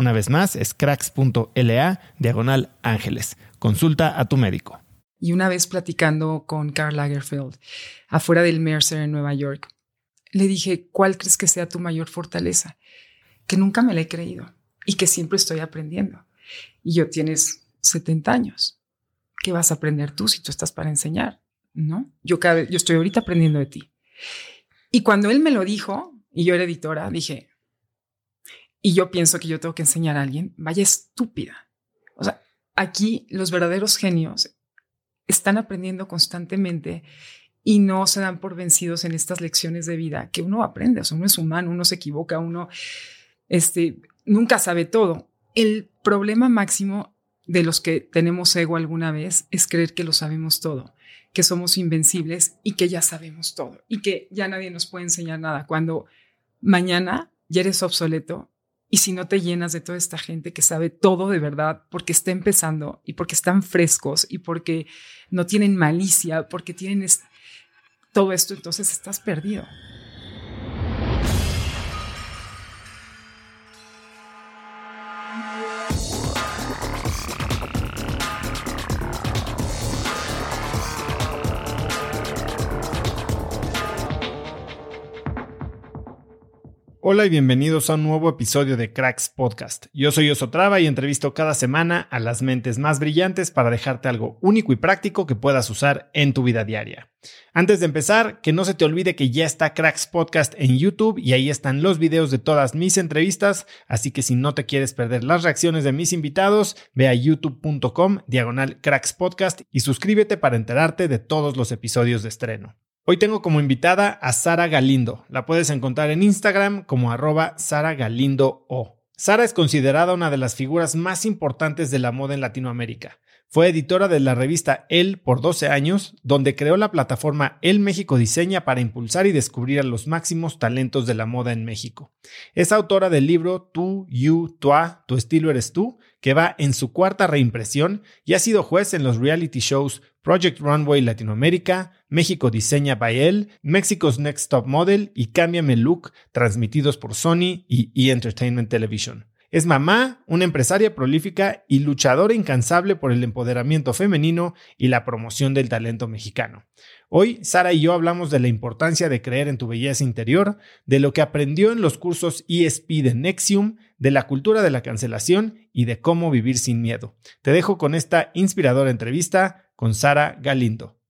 Una vez más, es cracks.la diagonal ángeles. Consulta a tu médico. Y una vez platicando con Karl Lagerfeld, afuera del Mercer en Nueva York, le dije, ¿cuál crees que sea tu mayor fortaleza? Que nunca me la he creído y que siempre estoy aprendiendo. Y yo tienes 70 años. ¿qué vas a aprender tú si tú estás para enseñar? ¿No? Yo, cada, yo estoy ahorita aprendiendo de ti. Y cuando él me lo dijo, y yo era editora, dije, y yo pienso que yo tengo que enseñar a alguien, vaya estúpida. O sea, aquí los verdaderos genios están aprendiendo constantemente y no se dan por vencidos en estas lecciones de vida que uno aprende. O sea, uno es humano, uno se equivoca, uno este, nunca sabe todo. El problema máximo de los que tenemos ego alguna vez es creer que lo sabemos todo, que somos invencibles y que ya sabemos todo y que ya nadie nos puede enseñar nada. Cuando mañana ya eres obsoleto y si no te llenas de toda esta gente que sabe todo de verdad porque está empezando y porque están frescos y porque no tienen malicia, porque tienen todo esto, entonces estás perdido. Hola y bienvenidos a un nuevo episodio de Cracks Podcast. Yo soy Osotrava y entrevisto cada semana a las mentes más brillantes para dejarte algo único y práctico que puedas usar en tu vida diaria. Antes de empezar, que no se te olvide que ya está Cracks Podcast en YouTube y ahí están los videos de todas mis entrevistas, así que si no te quieres perder las reacciones de mis invitados, ve a youtube.com diagonal Cracks Podcast y suscríbete para enterarte de todos los episodios de estreno. Hoy tengo como invitada a Sara Galindo. La puedes encontrar en Instagram como arroba Sara Galindo O. Sara es considerada una de las figuras más importantes de la moda en Latinoamérica. Fue editora de la revista El por 12 años, donde creó la plataforma El México Diseña para impulsar y descubrir a los máximos talentos de la moda en México. Es autora del libro Tú, You, Toi, Tu estilo eres tú, que va en su cuarta reimpresión y ha sido juez en los reality shows Project Runway Latinoamérica, México Diseña by él, México's Next Top Model y Cámbiame Look, transmitidos por Sony y E! Entertainment Television. Es mamá, una empresaria prolífica y luchadora incansable por el empoderamiento femenino y la promoción del talento mexicano. Hoy, Sara y yo hablamos de la importancia de creer en tu belleza interior, de lo que aprendió en los cursos ESP de Nexium, de la cultura de la cancelación y de cómo vivir sin miedo. Te dejo con esta inspiradora entrevista con Sara Galindo.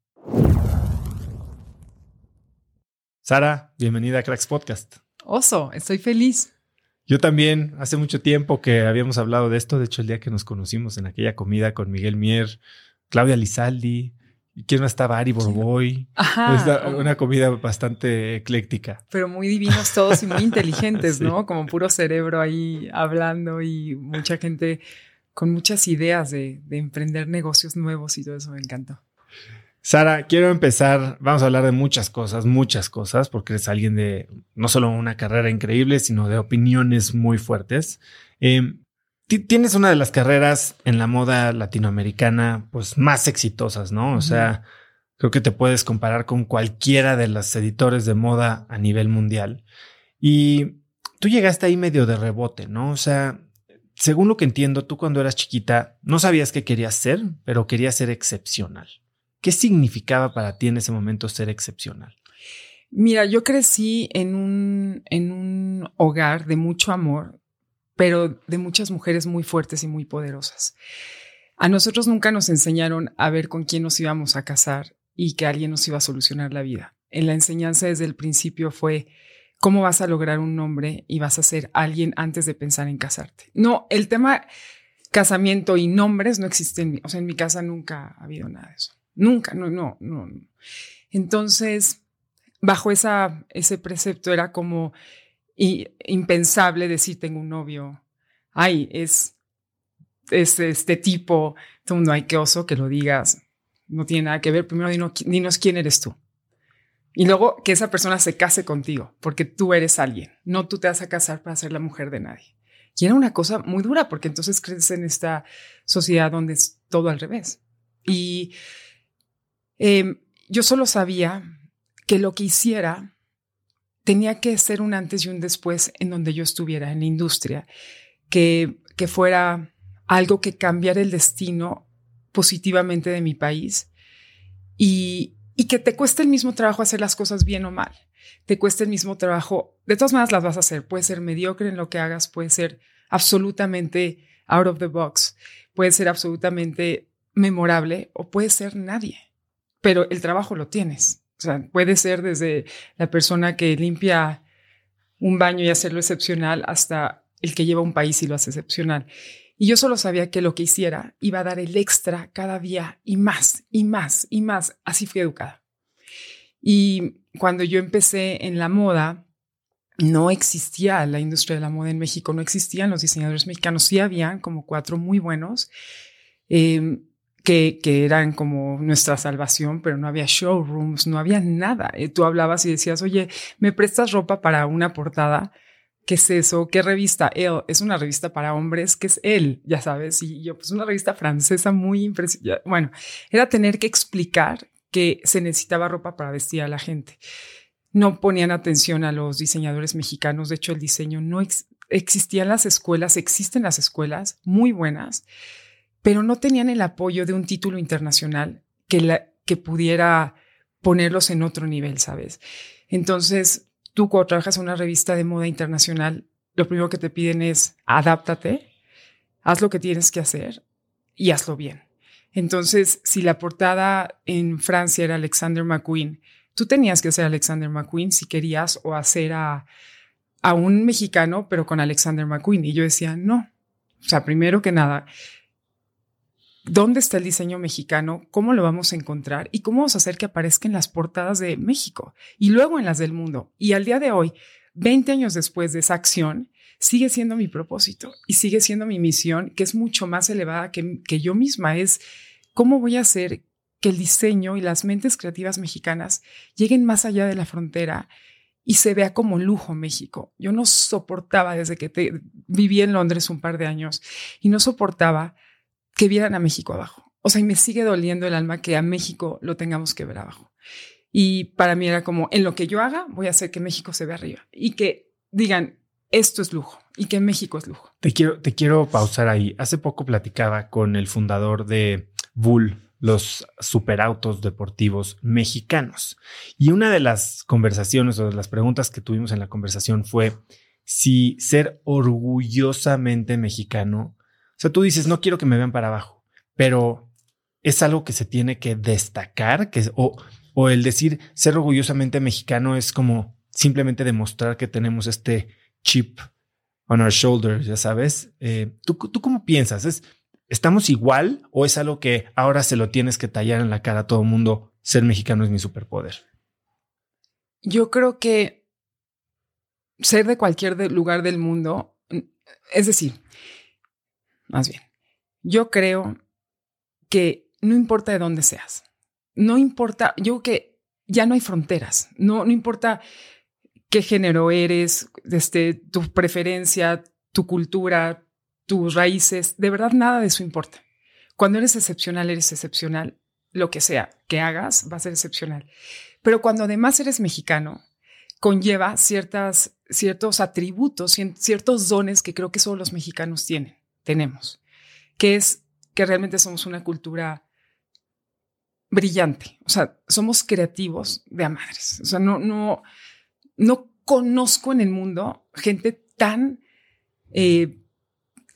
Sara, bienvenida a Cracks Podcast. Oso, estoy feliz. Yo también, hace mucho tiempo que habíamos hablado de esto, de hecho el día que nos conocimos en aquella comida con Miguel Mier, Claudia Lizaldi, ¿quién más estaba? Ari Borboy. Ajá. una comida bastante ecléctica. Pero muy divinos todos y muy inteligentes, ¿no? Como puro cerebro ahí hablando y mucha gente con muchas ideas de, de emprender negocios nuevos y todo eso me encantó. Sara, quiero empezar, vamos a hablar de muchas cosas, muchas cosas, porque eres alguien de no solo una carrera increíble, sino de opiniones muy fuertes. Em, tienes una de las carreras en la moda latinoamericana, pues más exitosas, ¿no? O sea, creo que te puedes comparar con cualquiera de los editores de moda a nivel mundial. Y tú llegaste ahí medio de rebote, ¿no? O sea, según lo que entiendo, tú cuando eras chiquita no sabías qué querías ser, pero querías ser excepcional. ¿Qué significaba para ti en ese momento ser excepcional? Mira, yo crecí en un, en un hogar de mucho amor, pero de muchas mujeres muy fuertes y muy poderosas. A nosotros nunca nos enseñaron a ver con quién nos íbamos a casar y que alguien nos iba a solucionar la vida. En la enseñanza desde el principio fue cómo vas a lograr un nombre y vas a ser alguien antes de pensar en casarte. No, el tema casamiento y nombres no existen. O sea, en mi casa nunca ha habido nada de eso. Nunca, no, no, no. Entonces, bajo esa, ese precepto era como impensable decir tengo un novio. Ay, es, es este tipo. Todo el mundo, ay, qué oso que lo digas. No tiene nada que ver. Primero dinos, dinos quién eres tú. Y luego que esa persona se case contigo, porque tú eres alguien. No tú te vas a casar para ser la mujer de nadie. Y era una cosa muy dura, porque entonces creces en esta sociedad donde es todo al revés. Y Em, yo solo sabía que lo que hiciera tenía que ser un antes y un después en donde yo estuviera, en la industria, que, que fuera algo que cambiara el destino positivamente de mi país y, y que te cueste el mismo trabajo hacer las cosas bien o mal. Te cueste el mismo trabajo. De todas maneras las vas a hacer. Puede ser mediocre en lo que hagas, puede ser absolutamente out of the box, puede ser absolutamente memorable o puede ser nadie pero el trabajo lo tienes. O sea, puede ser desde la persona que limpia un baño y hacerlo excepcional hasta el que lleva un país y lo hace excepcional. Y yo solo sabía que lo que hiciera iba a dar el extra cada día y más y más y más. Así fui educada. Y cuando yo empecé en la moda, no existía la industria de la moda en México, no existían los diseñadores mexicanos, sí habían como cuatro muy buenos. Eh, que, que, eran como nuestra salvación, pero no había showrooms, no había nada. Eh, tú hablabas y decías, oye, ¿me prestas ropa para una portada? ¿Qué es eso? ¿Qué revista? él es una revista para hombres, que es él, ya sabes. Y yo, pues una revista francesa muy impresionante. Bueno, era tener que explicar que se necesitaba ropa para vestir a la gente. No ponían atención a los diseñadores mexicanos. De hecho, el diseño no existía en las escuelas, existen las escuelas muy buenas pero no tenían el apoyo de un título internacional que, que pudiera ponerlos en otro nivel, ¿sabes? Entonces, tú cuando trabajas en una revista de moda internacional, lo primero que te piden es adáptate, haz lo que tienes que hacer y hazlo bien. Entonces, si la portada en Francia era Alexander McQueen, tú tenías que hacer Alexander McQueen si querías o hacer a, a un mexicano, pero con Alexander McQueen. Y yo decía, no. O sea, primero que nada, ¿Dónde está el diseño mexicano? ¿Cómo lo vamos a encontrar? ¿Y cómo vamos a hacer que aparezca en las portadas de México y luego en las del mundo? Y al día de hoy, 20 años después de esa acción, sigue siendo mi propósito y sigue siendo mi misión, que es mucho más elevada que, que yo misma. Es cómo voy a hacer que el diseño y las mentes creativas mexicanas lleguen más allá de la frontera y se vea como lujo México. Yo no soportaba desde que viví en Londres un par de años y no soportaba que vieran a México abajo. O sea, y me sigue doliendo el alma que a México lo tengamos que ver abajo. Y para mí era como, en lo que yo haga, voy a hacer que México se vea arriba y que digan, esto es lujo y que México es lujo. Te quiero, te quiero pausar ahí. Hace poco platicaba con el fundador de Bull, los superautos deportivos mexicanos. Y una de las conversaciones o de las preguntas que tuvimos en la conversación fue si ser orgullosamente mexicano sea, tú dices, no quiero que me vean para abajo, pero es algo que se tiene que destacar, que, o O el decir ser orgullosamente mexicano es como simplemente demostrar que tenemos este chip on our shoulders, ya sabes. Eh, ¿tú, ¿tú, cómo piensas? ¿Es, ¿Estamos igual o es algo que ahora se lo tienes que tallar en la cara a todo el mundo? Ser mexicano es mi superpoder. Yo creo que ser de cualquier lugar del mundo, es decir, más bien, yo creo que no importa de dónde seas, no importa, yo creo que ya no hay fronteras, no, no importa qué género eres, este, tu preferencia, tu cultura, tus raíces, de verdad nada de eso importa. Cuando eres excepcional, eres excepcional. Lo que sea que hagas va a ser excepcional. Pero cuando además eres mexicano, conlleva ciertas, ciertos atributos, ciertos dones que creo que solo los mexicanos tienen, tenemos, que es que realmente somos una cultura brillante. O sea, somos creativos de a. O sea, no, no, no conozco en el mundo gente tan eh,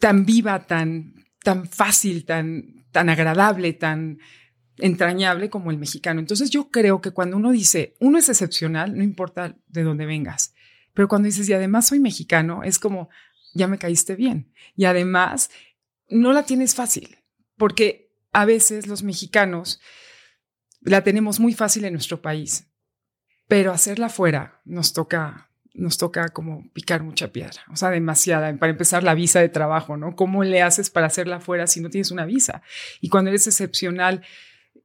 tan viva, tan, tan fácil, tan, tan agradable, tan entrañable como el mexicano. Entonces yo creo que cuando uno dice, uno es excepcional, no importa de dónde vengas, pero cuando dices, y además soy mexicano, es como, ya me caíste bien. Y además, no la tienes fácil, porque a veces los mexicanos la tenemos muy fácil en nuestro país, pero hacerla fuera nos toca nos toca como picar mucha piedra, o sea, demasiada. Para empezar, la visa de trabajo, ¿no? ¿Cómo le haces para hacerla afuera si no tienes una visa? Y cuando eres excepcional,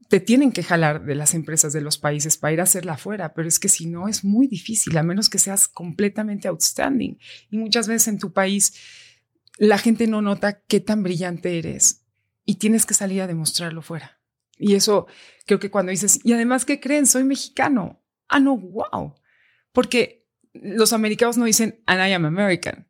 te tienen que jalar de las empresas de los países para ir a hacerla afuera, pero es que si no es muy difícil, a menos que seas completamente outstanding. Y muchas veces en tu país la gente no nota qué tan brillante eres y tienes que salir a demostrarlo fuera. Y eso creo que cuando dices, y además, ¿qué creen? Soy mexicano. Ah, no, wow. Porque los americanos no dicen, and I am American.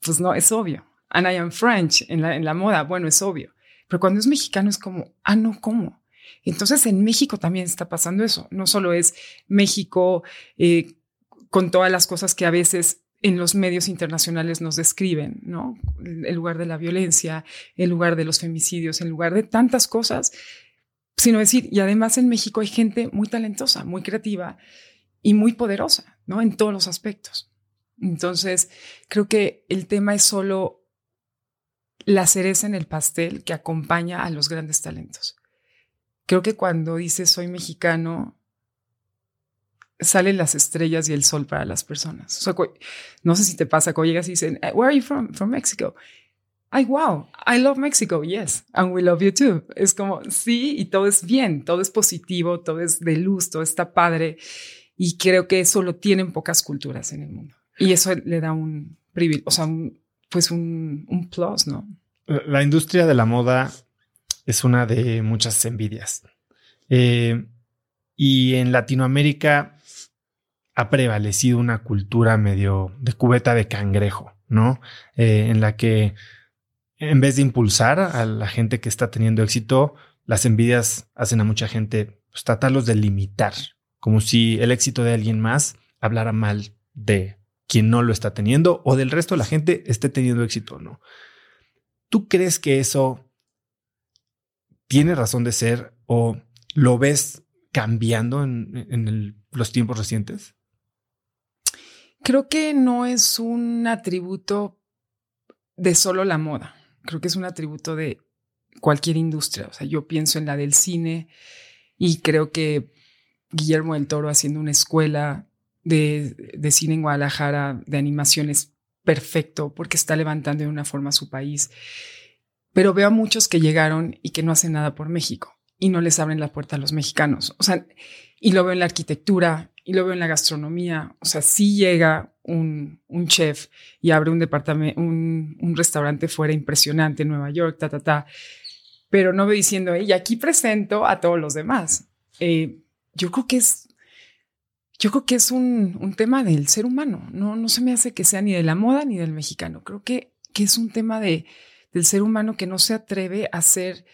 Pues no, es obvio. And I am French en la, en la moda, bueno, es obvio. Pero cuando es mexicano es como, ah, no, ¿cómo? Entonces en México también está pasando eso. No solo es México eh, con todas las cosas que a veces en los medios internacionales nos describen, ¿no? El lugar de la violencia, el lugar de los femicidios, el lugar de tantas cosas, sino decir, y además en México hay gente muy talentosa, muy creativa y muy poderosa. ¿no? En todos los aspectos. Entonces, creo que el tema es solo la cereza en el pastel que acompaña a los grandes talentos. Creo que cuando dices soy mexicano, salen las estrellas y el sol para las personas. no sé si te pasa cuando llegas y dicen, eh, Where are you from? From Mexico. Ay, wow, I love Mexico, yes, and we love you too. Es como, sí, y todo es bien, todo es positivo, todo es de luz, todo está padre. Y creo que eso lo tienen pocas culturas en el mundo. Y eso le da un privilegio, o sea, pues un, un plus, ¿no? La industria de la moda es una de muchas envidias. Eh, y en Latinoamérica ha prevalecido una cultura medio de cubeta de cangrejo, ¿no? Eh, en la que en vez de impulsar a la gente que está teniendo éxito, las envidias hacen a mucha gente pues, tratarlos de limitar, como si el éxito de alguien más hablara mal de quien no lo está teniendo o del resto de la gente esté teniendo éxito o no. ¿Tú crees que eso tiene razón de ser o lo ves cambiando en, los tiempos recientes? Creo que no es un atributo de solo la moda. Creo que es un atributo de cualquier industria. O sea, yo pienso en la del cine y creo que Guillermo del Toro haciendo una escuela de, cine en Guadalajara de animaciones perfecto porque está levantando de una forma su país. Pero veo a muchos que llegaron y que no hacen nada por México y no les abren la puerta a los mexicanos. O sea, y lo veo en la arquitectura y lo veo en la gastronomía. O sea, sí llega un, chef y abre un departamento, un, restaurante fuera impresionante en Nueva York, ta, ta, ta. Pero no veo diciendo, y aquí presento a todos los demás. Eh, yo creo que es, yo creo que es un, tema del ser humano. No, no se me hace que sea ni de la moda ni del mexicano. Creo que, que es un tema de, del ser humano que no se atreve a ser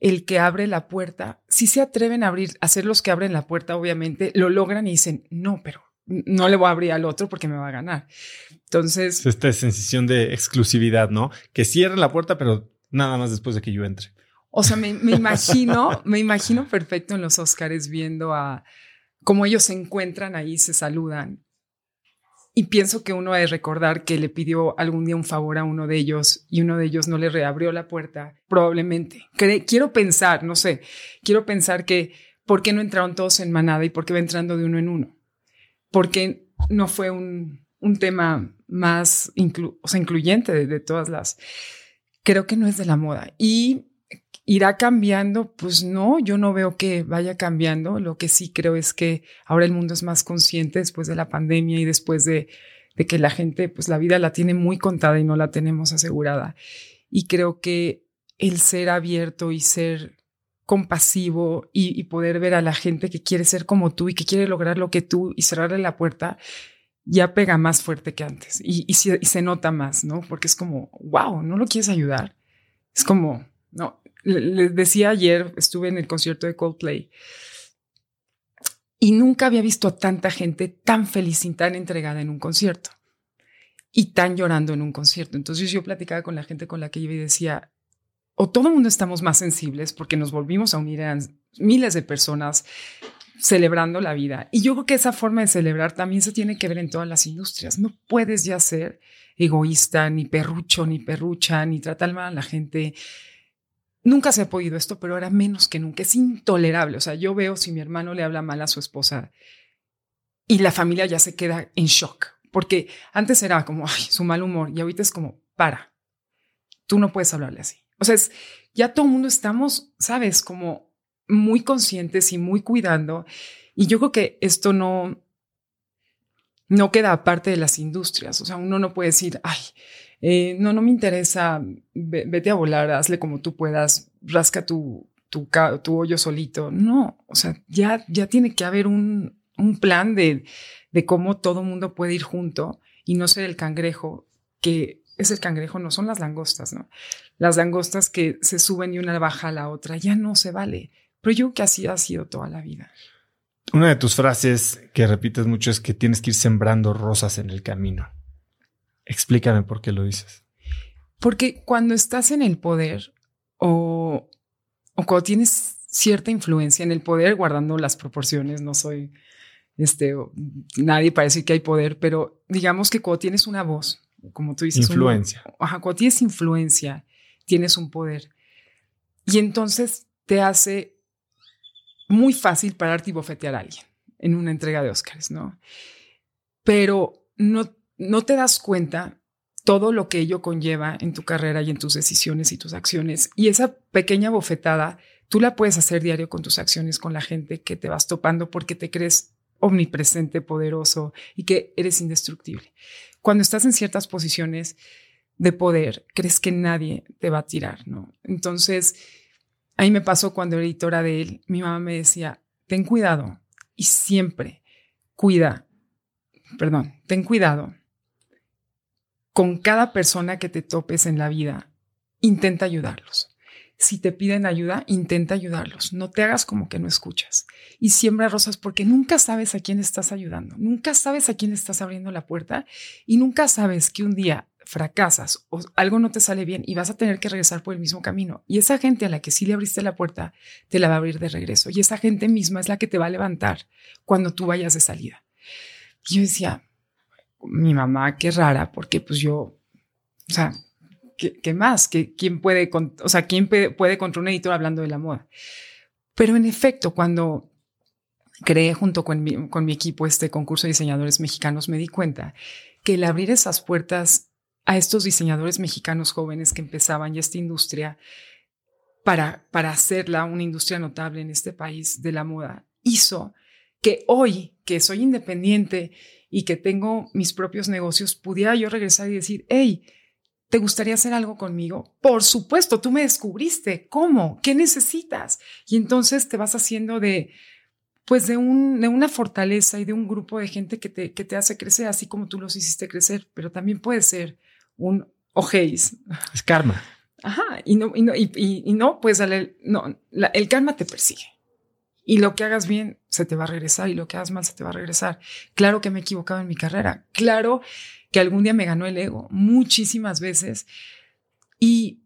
el que abre la puerta. Si se atreven a abrir, a ser los que abren la puerta, obviamente lo logran y dicen, no, pero no le voy a abrir al otro porque me va a ganar. Entonces. Esta sensación de exclusividad, ¿no? Que cierren la puerta, pero nada más después de que yo entre. O sea, me, imagino, me imagino perfecto en los Oscars viendo a, como ellos se encuentran ahí, se saludan. Y pienso que uno ha recordar que le pidió algún día un favor a uno de ellos y uno de ellos no le reabrió la puerta, probablemente. quiero pensar, no sé, quiero pensar que ¿por qué no entraron todos en manada y por qué va entrando de uno en uno? ¿Por qué no fue un, tema más incluyente de, de todas las... Creo que no es de la moda. Y ¿Irá cambiando? Pues no, yo no veo que vaya cambiando. Lo que sí creo es que ahora el mundo es más consciente después de la pandemia y después de, que la gente, pues la vida la tiene muy contada y no la tenemos asegurada. Y creo que el ser abierto y ser compasivo y, poder ver a la gente que quiere ser como tú y que quiere lograr lo que tú y cerrarle la puerta, ya pega más fuerte que antes y, se nota más, ¿no? Porque es como, wow, ¿no lo quieres ayudar? Es como, no, les decía ayer, estuve en el concierto de Coldplay y nunca había visto a tanta gente tan feliz y tan entregada en un concierto y tan llorando en un concierto. Entonces yo platicaba con la gente con la que iba y decía, o todo el mundo estamos más sensibles porque nos volvimos a unir a miles de personas celebrando la vida. Y yo creo que esa forma de celebrar también se tiene que ver en todas las industrias. No puedes ya ser egoísta, ni perrucho, ni perrucha, ni tratar mal a la gente, Nunca se ha podido esto, pero ahora menos que nunca. Es intolerable. O sea, yo veo si mi hermano le habla mal a su esposa y la familia ya se queda en shock, porque antes era como, ay, su mal humor y ahorita es como, para, tú no puedes hablarle así. O sea, es, ya todo el mundo estamos, sabes, como muy conscientes y muy cuidando. Y yo creo que esto no, no queda aparte de las industrias. O sea, uno no puede decir, ay, eh, no, no me interesa, vete a volar, hazle como tú puedas, rasca tu, tu, tu hoyo solito. No, o sea, ya, ya tiene que haber un, un plan de, de cómo todo mundo puede ir junto y no ser el cangrejo que es el cangrejo, no son las langostas, ¿no? Las langostas que se suben y una baja a la otra, ya no se vale. Pero yo creo que así ha sido toda la vida. Una de tus frases que repites mucho es que tienes que ir sembrando rosas en el camino. Explícame por qué lo dices. Porque cuando estás en el poder o, o cuando tienes cierta influencia en el poder, guardando las proporciones, no soy, este, nadie parece que hay poder, pero digamos que cuando tienes una voz, como tú dices, influencia. cuando tienes influencia, tienes un poder. Y entonces te hace muy fácil pararte y bofetear a alguien en una entrega de Óscares, ¿no? Pero no no te das cuenta todo lo que ello conlleva en tu carrera y en tus decisiones y tus acciones. Y esa pequeña bofetada, tú la puedes hacer diario con tus acciones, con la gente que te vas topando porque te crees omnipresente, poderoso y que eres indestructible. Cuando estás en ciertas posiciones de poder, crees que nadie te va a tirar, ¿no? Entonces, ahí me pasó cuando era editora de él, mi mamá me decía, ten cuidado y siempre cuida, perdón, ten cuidado con cada persona que te topes en la vida, intenta ayudarlos. Si te piden ayuda, intenta ayudarlos. No te hagas como que no escuchas. Y siembra rosas porque nunca sabes a quién estás ayudando. Nunca sabes a quién estás abriendo la puerta y nunca sabes que un día fracasas o algo no te sale bien y vas a tener que regresar por el mismo camino. Y esa gente a la que sí le abriste la puerta, te la va a abrir de regreso. Y esa gente misma es la que te va a levantar cuando tú vayas de salida. Yo decía, mi mamá, qué rara, porque pues yo, o sea, ¿qué, más? ¿Qué, ¿Quién puede, o sea, quién puede, contra un editor hablando de la moda? Pero en efecto, cuando creé junto con mi, con mi equipo este concurso de diseñadores mexicanos, me di cuenta que el abrir esas puertas a estos diseñadores mexicanos jóvenes que empezaban ya esta industria para, para hacerla una industria notable en este país de la moda, hizo que hoy, que soy independiente y que tengo mis propios negocios, pudiera yo regresar y decir, hey, ¿te gustaría hacer algo conmigo? Por supuesto, tú me descubriste. ¿Cómo? ¿Qué necesitas? Y entonces te vas haciendo de, pues de, un, de una fortaleza y de un grupo de gente que te, que te hace crecer, así como tú los hiciste crecer, pero también puede ser un ojéis. Es karma. Ajá, y no, y no, y, no pues no, el karma te persigue. Y lo que hagas bien se te va a regresar y lo que hagas mal se te va a regresar. Claro que me he equivocado en mi carrera. Claro que algún día me ganó el ego muchísimas veces. Y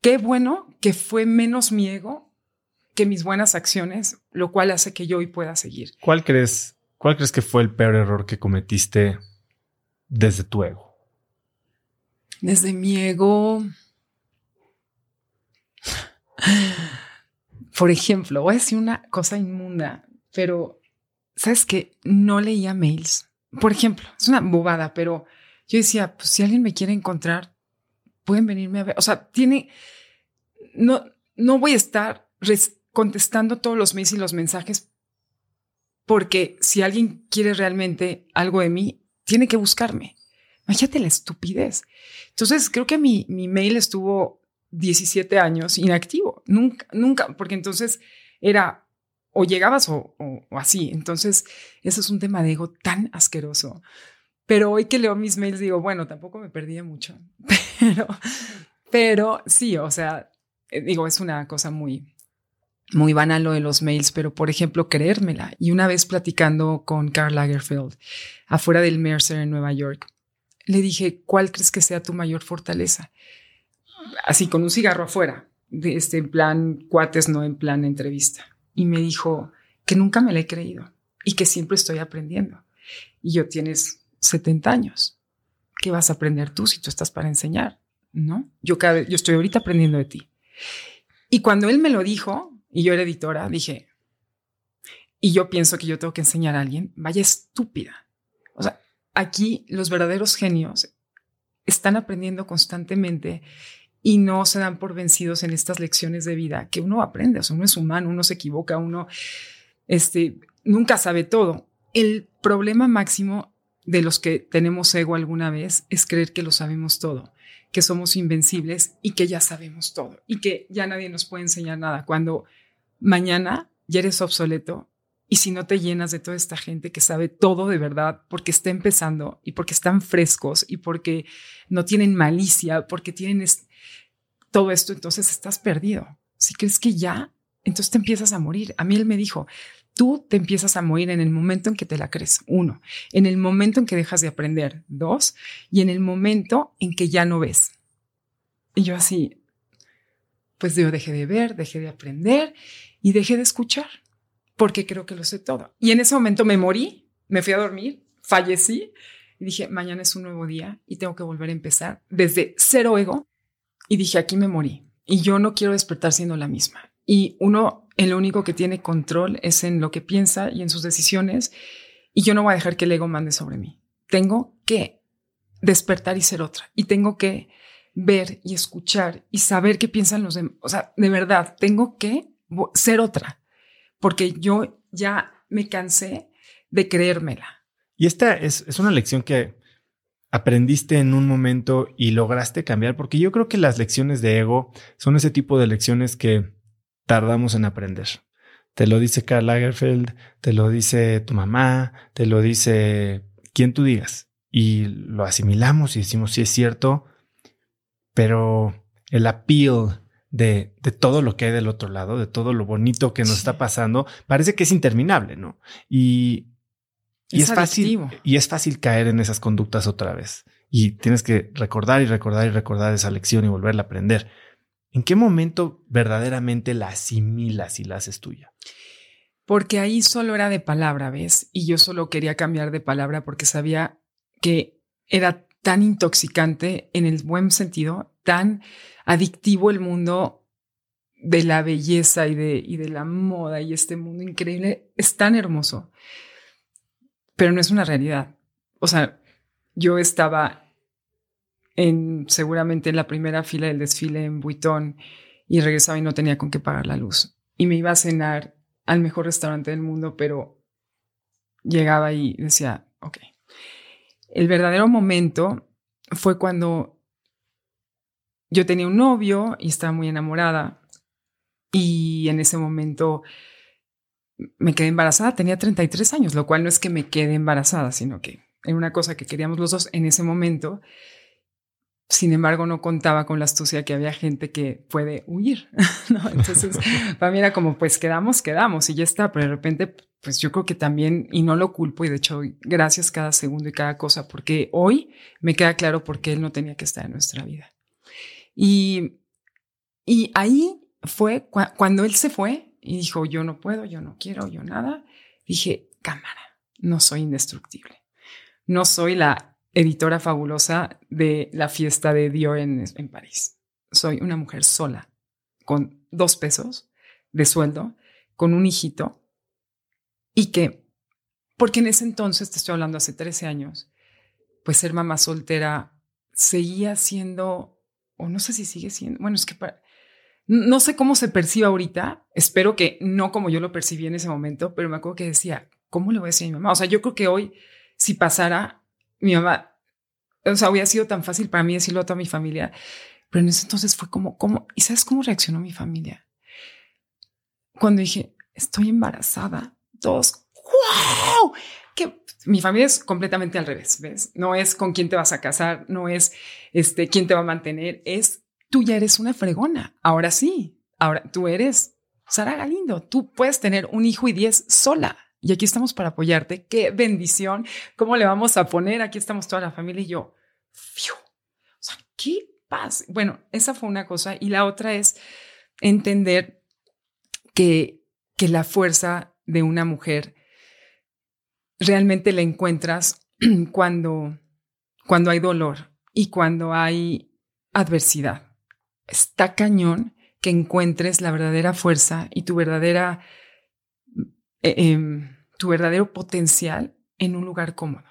qué bueno que fue menos mi ego que mis buenas acciones, lo cual hace que yo hoy pueda seguir. ¿Cuál crees, cuál crees que fue el peor error que cometiste desde tu ego? Desde mi ego. Por ejemplo, voy a decir una cosa inmunda, pero sabes que no leía mails. Por ejemplo, es una bobada, pero yo decía, pues si alguien me quiere encontrar, pueden venirme a ver. O sea, tiene, no, no voy a estar contestando todos los mails y los mensajes porque si alguien quiere realmente algo de mí, tiene que buscarme. Imagínate la estupidez. Entonces, creo que mi, mi mail estuvo 17 años inactivo. Nunca, nunca, porque entonces era o llegabas o, así. Entonces, eso es un tema de ego tan asqueroso. Pero hoy que leo mis mails digo, bueno, tampoco me perdí mucho. Pero, pero sí, o sea, eh, digo, es una cosa muy, muy banal lo de los mails, pero por ejemplo, creérmela. Y una vez platicando con Karl Lagerfeld afuera del Mercer en Nueva York, le dije, ¿cuál crees que sea tu mayor fortaleza? Así con un cigarro afuera, este en plan cuates, no en plan entrevista. Y me dijo que nunca me la he creído y que siempre estoy aprendiendo. Y yo tienes 70 años. ¿Qué vas a aprender tú si tú estás para enseñar? ¿No? Yo, cada, yo estoy ahorita aprendiendo de ti. Y cuando él me lo dijo, y yo era editora, dije, y yo pienso que yo tengo que enseñar a alguien, vaya estúpida. O sea, aquí los verdaderos genios están aprendiendo constantemente y no se dan por vencidos en estas lecciones de vida que uno aprende. O sea, uno es humano, uno se equivoca, uno este, nunca sabe todo. El problema máximo de los que tenemos ego alguna vez es creer que lo sabemos todo, que somos invencibles y que ya sabemos todo y que ya nadie nos puede enseñar nada. Cuando mañana ya eres obsoleto y si no te llenas de toda esta gente que sabe todo de verdad, porque está empezando y porque están frescos y porque no tienen malicia, porque tienen todo esto, entonces estás perdido. Si crees que ya, entonces te empiezas a morir. A mí él me dijo, tú te empiezas a morir en el momento en que te la crees. Uno, en el momento en que dejas de aprender. Dos, y en el momento en que ya no ves. Y yo así, pues yo dejé de ver, dejé de aprender y dejé de escuchar porque creo que lo sé todo. Y en ese momento me morí, me fui a dormir, fallecí y dije, mañana es un nuevo día y tengo que volver a empezar desde cero ego. Y dije, aquí me morí y yo no quiero despertar siendo la misma. Y uno, en lo único que tiene control es en lo que piensa y en sus decisiones. Y yo no voy a dejar que el ego mande sobre mí. Tengo que despertar y ser otra. Y tengo que ver y escuchar y saber qué piensan los demás. O sea, de verdad, tengo que ser otra porque yo ya me cansé de creérmela. Y esta es, una lección que aprendiste en un momento y lograste cambiar, porque yo creo que las lecciones de ego son ese tipo de lecciones que tardamos en aprender. Te lo dice Karl Lagerfeld, te lo dice tu mamá, te lo dice quien tú digas. Y lo asimilamos y decimos, sí es cierto, pero el appeal de, de, todo lo que hay del otro lado, de todo lo bonito que nos está pasando, parece que es interminable, ¿no? Y, y es, fácil y es fácil caer en esas conductas otra vez. Y tienes que recordar y recordar y recordar esa lección y volverla a aprender. ¿En qué momento verdaderamente la asimilas y la haces tuya? Porque ahí solo era de palabra, ¿ves? Y yo solo quería cambiar de palabra porque sabía que era tan intoxicante en el buen sentido, tan adictivo el mundo de la belleza y de, y de la moda y este mundo increíble es tan hermoso, pero no es una realidad. O sea, yo estaba en seguramente en la primera fila del desfile en Vuitton y regresaba y no tenía con qué pagar la luz. Y me iba a cenar al mejor restaurante del mundo, pero llegaba y decía, ok. El verdadero momento fue cuando yo tenía un novio y estaba muy enamorada y en ese momento me quedé embarazada, tenía 33 años, lo cual no es que me quede embarazada, sino que era una cosa que queríamos los dos en ese momento. Sin embargo, no contaba con la astucia que había gente que puede huir. Entonces, para mí era como, pues quedamos, quedamos y ya está. Pero de repente, pues yo creo que también, y no lo culpo, y de hecho, gracias cada segundo y cada cosa, porque hoy me queda claro por qué él no tenía que estar en nuestra vida. Y, y ahí fue cuando él se fue, y dijo, yo no puedo, yo no quiero, yo nada. Dije, cámara, no soy indestructible. No soy la editora fabulosa de la fiesta de Dior en, en París. Soy una mujer sola, con dos pesos de sueldo, con un hijito, y que, porque en ese entonces, te estoy hablando hace 13 años, pues ser mamá soltera seguía siendo, o no sé si sigue siendo, bueno, es que no sé cómo se percibe ahorita, espero que no como yo lo percibí en ese momento, pero me acuerdo que decía, ¿cómo le voy a decir a mi mamá? O sea, yo creo que hoy, si pasara, mi mamá, o sea, hubiera sido tan fácil para mí decirlo a toda mi familia, pero en ese entonces fue como, ¿cómo? ¿Y sabes cómo reaccionó mi familia? Cuando dije, estoy embarazada, todos, ¡wow! Que mi familia es completamente al revés, ¿ves? No es con quién te vas a casar, no es este, quién te va a mantener, es tú ya eres una fregona. Ahora sí, ahora tú eres Sara Galindo, tú puedes tener un hijo y diez sola. Y aquí estamos para apoyarte. Qué bendición. ¿Cómo le vamos a poner? Aquí estamos toda la familia y yo. ¡Fiu! O sea, qué paz. Bueno, esa fue una cosa. Y la otra es entender que, que la fuerza de una mujer realmente la encuentras cuando, cuando hay dolor y cuando hay adversidad. Está cañón que encuentres la verdadera fuerza y tu verdadera, eh, em, tu verdadero potencial en un lugar cómodo.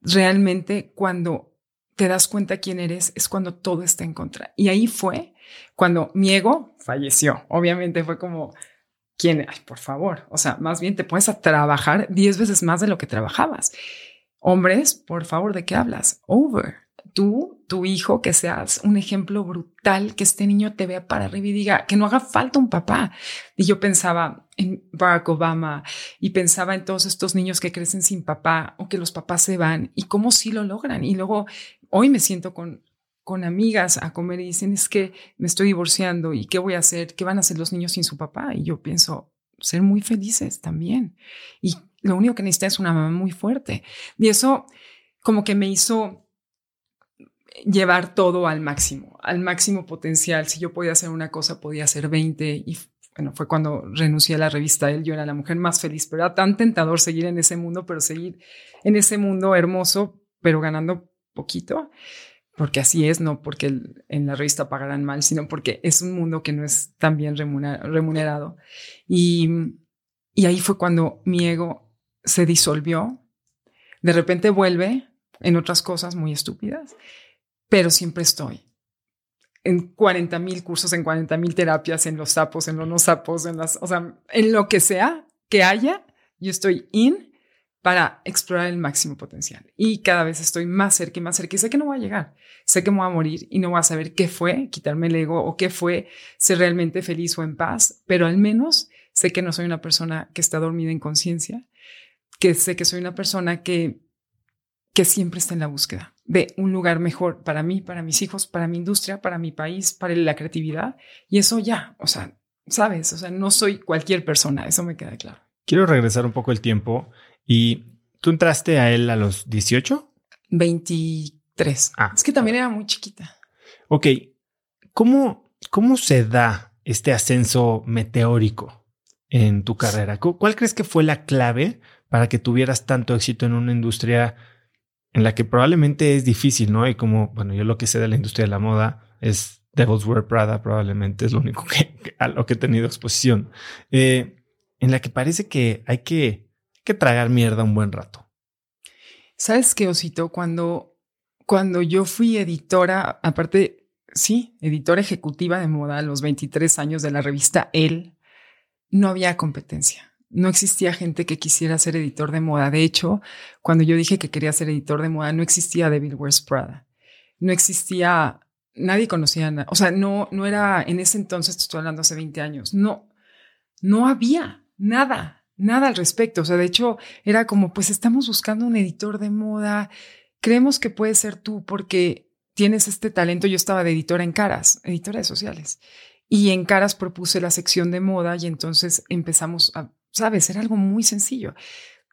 Realmente cuando te das cuenta quién eres es cuando todo está en contra. Y ahí fue cuando mi ego falleció. Obviamente fue como, ¿quién? Ay, por favor. O sea, más bien te pones a trabajar 10 veces más de lo que trabajabas. Hombres, por favor, ¿de qué hablas? Over tú, tu hijo, que seas un ejemplo brutal, que este niño te vea para arriba y diga que no haga falta un papá. Y yo pensaba en Barack Obama y pensaba en todos estos niños que crecen sin papá o que los papás se van y cómo sí lo logran. Y luego hoy me siento con, con amigas a comer y dicen es que me estoy divorciando y qué voy a hacer, qué van a hacer los niños sin su papá. Y yo pienso, ser muy felices también. Y lo único que necesita es una mamá muy fuerte. Y eso como que me hizo llevar todo al máximo, al máximo potencial. Si yo podía hacer una cosa, podía hacer 20 y bueno, fue cuando renuncié a la revista Él, yo era la mujer más feliz, pero era tan tentador seguir en ese mundo, pero seguir en ese mundo hermoso, pero ganando poquito, porque así es, no porque en la revista pagarán mal, sino porque es un mundo que no es tan bien remunerado. Y, y ahí fue cuando mi ego se disolvió, de repente vuelve en otras cosas muy estúpidas pero siempre estoy en 40 mil cursos, en 40 mil terapias, en los sapos, en los no sapos, en las, o sea, en lo que sea que haya, yo estoy in para explorar el máximo potencial. Y cada vez estoy más cerca y más cerca y sé que no voy a llegar. Sé que me voy a morir y no voy a saber qué fue quitarme el ego o qué fue ser realmente feliz o en paz, pero al menos sé que no soy una persona que está dormida en conciencia, que sé que soy una persona que, que siempre está en la búsqueda de un lugar mejor para mí, para mis hijos, para mi industria, para mi país, para la creatividad. Y eso ya, o sea, sabes, o sea, no soy cualquier persona, eso me queda claro. Quiero regresar un poco el tiempo y tú entraste a él a los 18? 23. Ah, es que también era muy chiquita. Ok, ¿cómo, cómo se da este ascenso meteórico en tu carrera? ¿Cuál crees que fue la clave para que tuvieras tanto éxito en una industria en la que probablemente es difícil, ¿no? Y como, bueno, yo lo que sé de la industria de la moda es Devil's Wear Prada, probablemente es lo único que a lo que he tenido exposición, eh, en la que parece que hay que, que tragar mierda un buen rato. ¿Sabes qué, Osito? Cuando, cuando yo fui editora, aparte, sí, editora ejecutiva de moda a los 23 años de la revista El, no había competencia no existía gente que quisiera ser editor de moda. De hecho, cuando yo dije que quería ser editor de moda, no existía Devil Wears Prada. No existía, nadie conocía nada. O sea, no, no era en ese entonces, te estoy hablando hace 20 años, no, no había nada, nada al respecto. O sea, de hecho, era como, pues estamos buscando un editor de moda, creemos que puede ser tú porque tienes este talento. Yo estaba de editora en Caras, editora de sociales. Y en Caras propuse la sección de moda y entonces empezamos a sabes, era algo muy sencillo.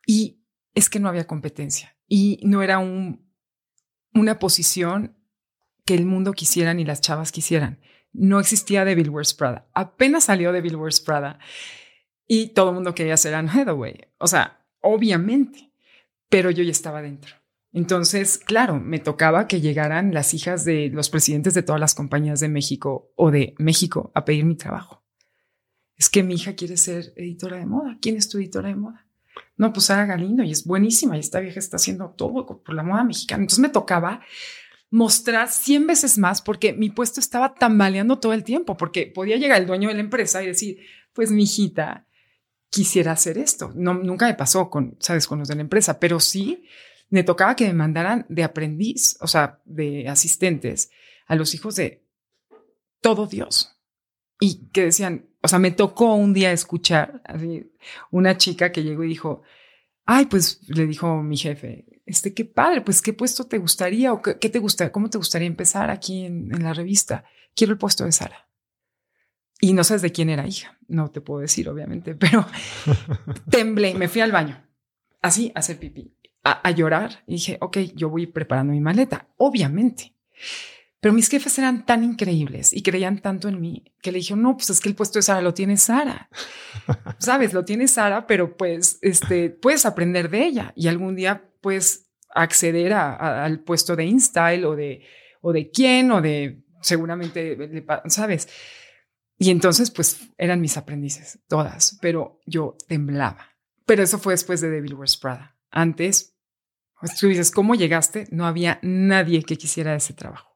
Y es que no había competencia y no era un, una posición que el mundo quisiera ni las chavas quisieran. no existía Devil Wears Prada. Apenas salió Devil Wears Prada y todo el mundo quería ser Anne Hathaway. O sea, obviamente, pero yo ya estaba dentro. Entonces, claro, me tocaba que llegaran las hijas de los presidentes de todas las compañías de México o de México a pedir mi trabajo. Es que mi hija quiere ser editora de moda. ¿Quién es tu editora de moda? No, pues Sara Galindo y es buenísima y esta vieja está haciendo todo por la moda mexicana. Entonces me tocaba mostrar 100 veces más porque mi puesto estaba tambaleando todo el tiempo, porque podía llegar el dueño de la empresa y decir, pues mi hijita quisiera hacer esto. No, nunca me pasó con, sabes, con los de la empresa, pero sí me tocaba que me mandaran de aprendiz, o sea, de asistentes a los hijos de todo Dios. Y que decían, o sea, me tocó un día escuchar así, una chica que llegó y dijo, ay, pues le dijo mi jefe, este, qué padre, pues qué puesto te gustaría o qué, te gustaría, cómo te gustaría empezar aquí en, la revista. Quiero el puesto de Sara. Y no sabes de quién era hija, no te puedo decir, obviamente, pero temblé, me fui al baño, así, a hacer pipí a, llorar y dije, ok, yo voy preparando mi maleta, obviamente. Pero mis jefes eran tan increíbles y creían tanto en mí que le dije, no, pues es que el puesto de Sara lo tiene Sara. Sabes, lo tiene Sara, pero pues este, puedes aprender de ella y algún día puedes acceder al puesto de InStyle o de, o de quién o de seguramente, sabes. Y entonces, pues eran mis aprendices, todas, pero yo temblaba. Pero eso fue después de Devil Wears Prada. Antes, pues, tú dices, ¿cómo llegaste? No había nadie que quisiera ese trabajo.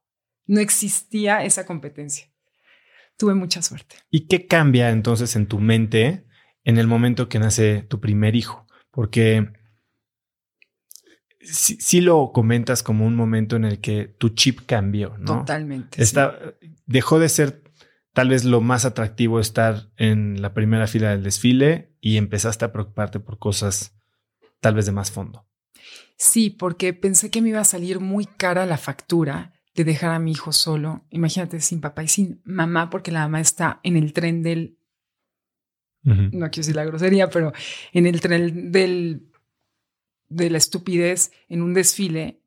No existía esa competencia. Tuve mucha suerte. ¿Y qué cambia entonces en tu mente en el momento que nace tu primer hijo? Porque sí, lo comentas como un momento en el que tu chip cambió, ¿no? Totalmente. Está, Dejó de ser tal vez lo más atractivo estar en la primera fila del desfile y empezaste a preocuparte por cosas tal vez de más fondo. Sí, porque pensé que me iba a salir muy cara la factura de dejar a mi hijo solo. Imagínate sin papá y sin mamá, porque la mamá está en el tren del. No quiero decir la grosería, pero en el tren del de la estupidez en un desfile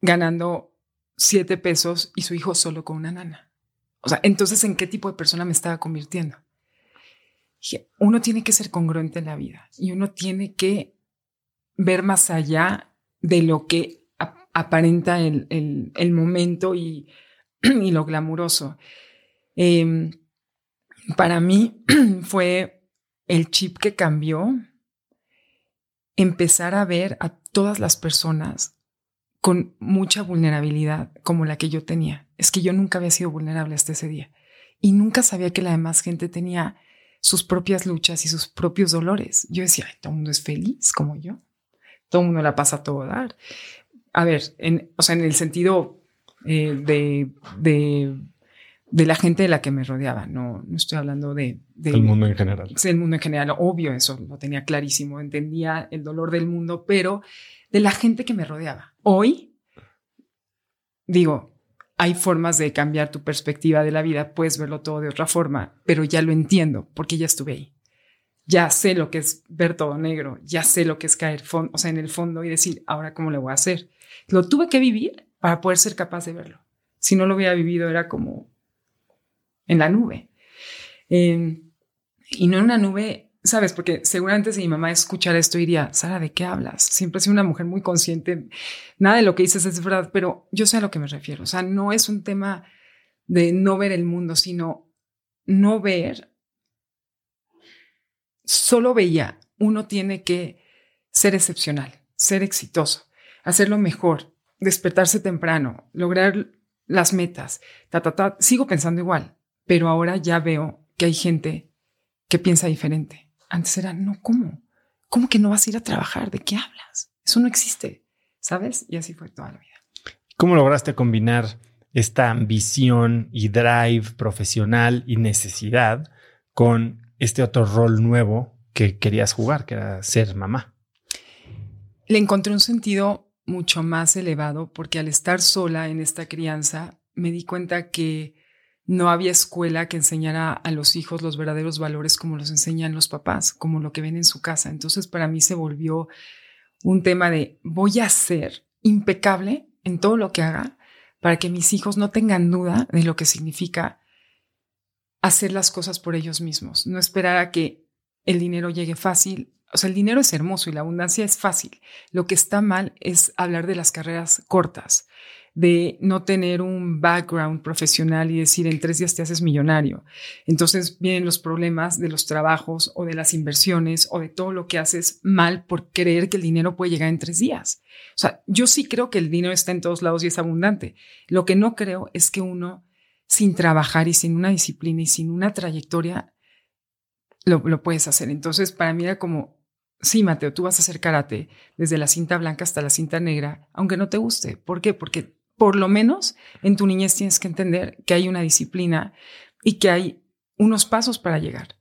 ganando siete pesos y su hijo solo con una nana. O sea, entonces, ¿en qué tipo de persona me estaba convirtiendo? uno tiene que ser congruente en la vida y uno tiene que ver más allá de lo que aparenta el, momento y, lo glamuroso. Em, para mí fue el chip que cambió empezar a ver a todas las personas con mucha vulnerabilidad como la que yo tenía. Es que yo nunca había sido vulnerable hasta ese día y nunca sabía que la demás gente tenía sus propias luchas y sus propios dolores. Yo decía, todo el mundo es feliz como yo todo el mundo la pasa a todo dar. A ver, en, o sea, en el sentido eh, de, de, la gente de la que me rodeaba, no, no estoy hablando de, El mundo en general. Sí, el mundo en general, obvio, eso lo tenía clarísimo, entendía el dolor del mundo, pero de la gente que me rodeaba. Hoy, digo, hay formas de cambiar tu perspectiva de la vida, puedes verlo todo de otra forma, pero ya lo entiendo porque ya estuve ahí ya sé lo que es ver todo negro, ya sé lo que es caer o sea, en el fondo y decir, ahora cómo le voy a hacer. Lo tuve que vivir para poder ser capaz de verlo. Si no lo hubiera vivido era como en la nube. Em, y no en una nube, ¿sabes? Porque seguramente si mi mamá escuchara esto diría, Sara, ¿de qué hablas? Siempre he sido una mujer muy consciente. Nada de lo que dices es verdad, pero yo sé a lo que me refiero. O sea, no es un tema de no ver el mundo, sino no ver solo veía, uno tiene que ser excepcional, ser exitoso, hacerlo mejor, despertarse temprano, lograr las metas, ta, ta, ta. Sigo pensando igual, pero ahora ya veo que hay gente que piensa diferente. Antes era, no, ¿cómo? ¿Cómo que no vas a ir a trabajar? ¿De qué hablas? Eso no existe, ¿sabes? Y así fue toda la vida. ¿Cómo lograste combinar esta ambición y drive profesional y necesidad con este otro rol nuevo que querías jugar, que era ser mamá. Le encontré un sentido mucho más elevado porque al estar sola en esta crianza me di cuenta que no había escuela que enseñara a los hijos los verdaderos valores como los enseñan los papás, como lo que ven en su casa. Entonces para mí se volvió un tema de voy a ser impecable en todo lo que haga para que mis hijos no tengan duda de lo que significa hacer las cosas por ellos mismos, no esperar a que el dinero llegue fácil. O sea, el dinero es hermoso y la abundancia es fácil. Lo que está mal es hablar de las carreras cortas, de no tener un background profesional y decir en tres días te haces millonario. Entonces vienen los problemas de los trabajos o de las inversiones o de todo lo que haces mal por creer que el dinero puede llegar en tres días. O sea, yo sí creo que el dinero está en todos lados y es abundante. Lo que no creo es que uno, sin trabajar y sin una disciplina y sin una trayectoria, lo, puedes hacer. Entonces, para mí era como, sí, Mateo, tú vas a hacer karate desde la cinta blanca hasta la cinta negra, aunque no te guste. ¿Por qué? Porque por lo menos en tu niñez tienes que entender que hay una disciplina y que hay unos pasos para llegar.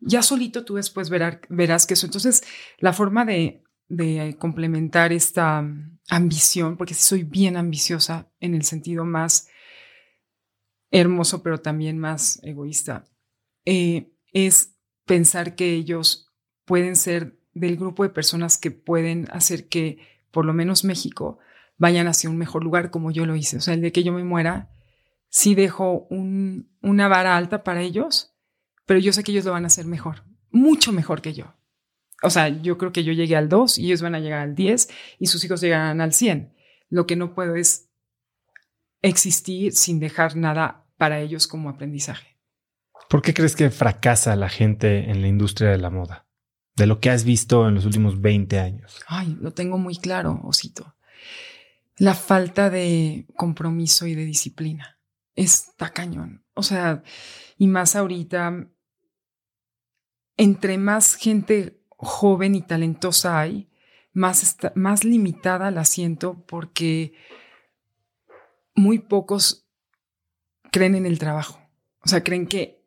Ya solito tú después verás, que eso. Entonces, la forma de, complementar esta ambición, porque soy bien ambiciosa en el sentido más hermoso, pero también más egoísta, eh, es pensar que ellos pueden ser del grupo de personas que pueden hacer que por lo menos México vayan hacia un mejor lugar como yo lo hice. O sea, el de que yo me muera, sí dejo una vara alta para ellos, pero yo sé que ellos lo van a hacer mejor, mucho mejor que yo. O sea, yo creo que yo llegué al 2 y ellos van a llegar al 10 y sus hijos llegarán al 100. Lo que no puedo es existir sin dejar nada para ellos como aprendizaje. ¿Por qué crees que fracasa la gente en la industria de la moda? De lo que has visto en los últimos 20 años. Ay, lo tengo muy claro, Osito la falta de compromiso y de disciplina. Está cañón. O sea, y más ahorita, entre más gente joven y talentosa hay, más, más limitada la siento porque muy pocos creen en el trabajo. O sea, creen que,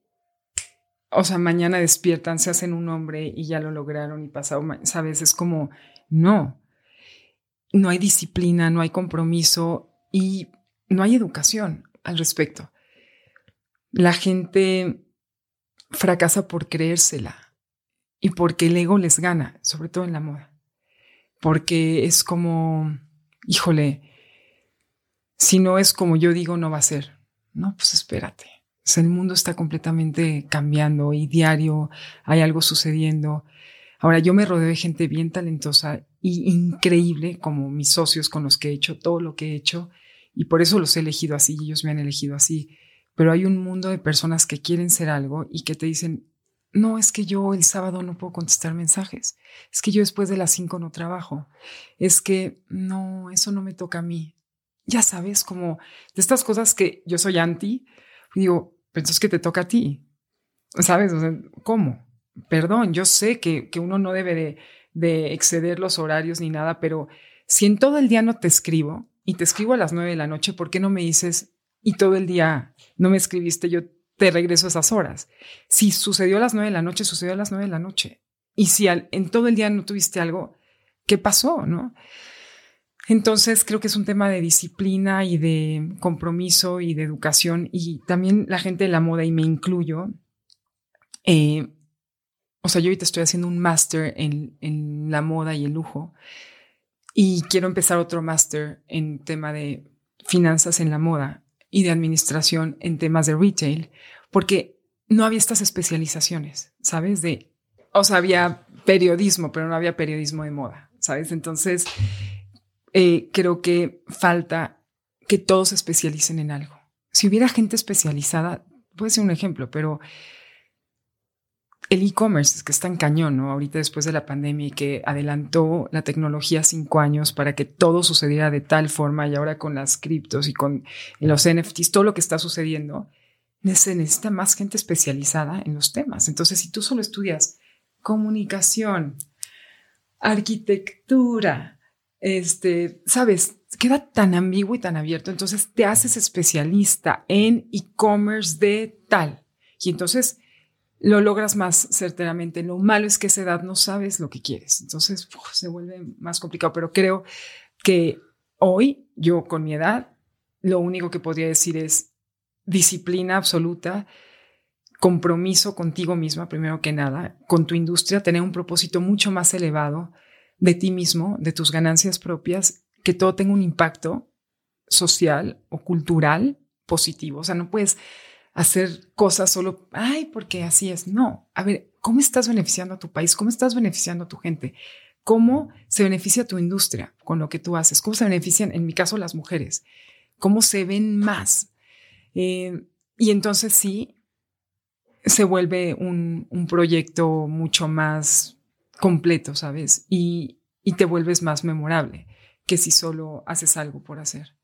o sea, mañana despiertan, se hacen un hombre y ya lo lograron y pasado, sabes, es como, no, no hay disciplina, no hay compromiso y no hay educación al respecto. La gente fracasa por creérsela y porque el ego les gana, sobre todo en la moda. Porque es como, híjole, si no es como yo digo, no va a ser. No, pues espérate. El mundo está completamente cambiando y diario hay algo sucediendo. Ahora, yo me rodeo de gente bien talentosa y increíble, como mis socios con los que he hecho todo lo que he hecho, y por eso los he elegido así, y ellos me han elegido así. Pero hay un mundo de personas que quieren ser algo y que te dicen, no, es que yo el sábado no puedo contestar mensajes, es que yo después de las cinco no trabajo, es que no, eso no me toca a mí. Ya sabes, como de estas cosas que yo soy anti, digo, pero es que te toca a ti, ¿sabes? ¿cómo? perdón, yo sé que, uno no debe de, exceder los horarios ni nada, pero si en todo el día no te escribo y te escribo a las nueve de la noche, ¿por qué no me dices y todo el día no me escribiste? Yo te regreso esas horas. Si sucedió a las nueve de la noche, sucedió a las nueve de la noche. Y si en todo el día no tuviste algo, ¿qué pasó? ¿No? Entonces creo que es un tema de disciplina y de compromiso y de educación y también la gente de la moda y me incluyo. Eh, o sea, yo ahorita estoy haciendo un máster en, en, la moda y el lujo y quiero empezar otro máster en tema de finanzas en la moda y de administración en temas de retail, porque no había estas especializaciones, ¿sabes? O sea, había periodismo, pero no había periodismo de moda, ¿sabes? Entonces, eh, creo que falta que todos se especialicen en algo. Si hubiera gente especializada, puede ser un ejemplo, pero el e-commerce es que está en cañón, ¿no? Ahorita después de la pandemia y que adelantó la tecnología cinco años para que todo sucediera de tal forma y ahora con las criptos y con los NFTs, todo lo que está sucediendo, se necesita más gente especializada en los temas. Entonces, si tú solo estudias comunicación, arquitectura, este, sabes, queda tan ambiguo y tan abierto. Entonces te haces especialista en e-commerce de tal. Y entonces lo logras más certeramente. Lo malo es que a esa edad no sabes lo que quieres. Entonces se vuelve más complicado. Pero creo que hoy, yo con mi edad, lo único que podría decir es disciplina absoluta, compromiso contigo misma, primero que nada, con tu industria, tener un propósito mucho más elevado de ti mismo, de tus ganancias propias, que todo tenga un impacto social o cultural positivo. O sea, no puedes hacer cosas solo, ay, porque así es. No, a ver, ¿cómo estás beneficiando a tu país? ¿Cómo estás beneficiando a tu gente? ¿Cómo se beneficia tu industria con lo que tú haces? ¿Cómo se benefician, en mi caso, las mujeres? ¿Cómo se ven más? Eh, y entonces sí, se vuelve un, un, proyecto mucho más completo, ¿sabes? Y, y te vuelves más memorable que si solo haces algo por hacer.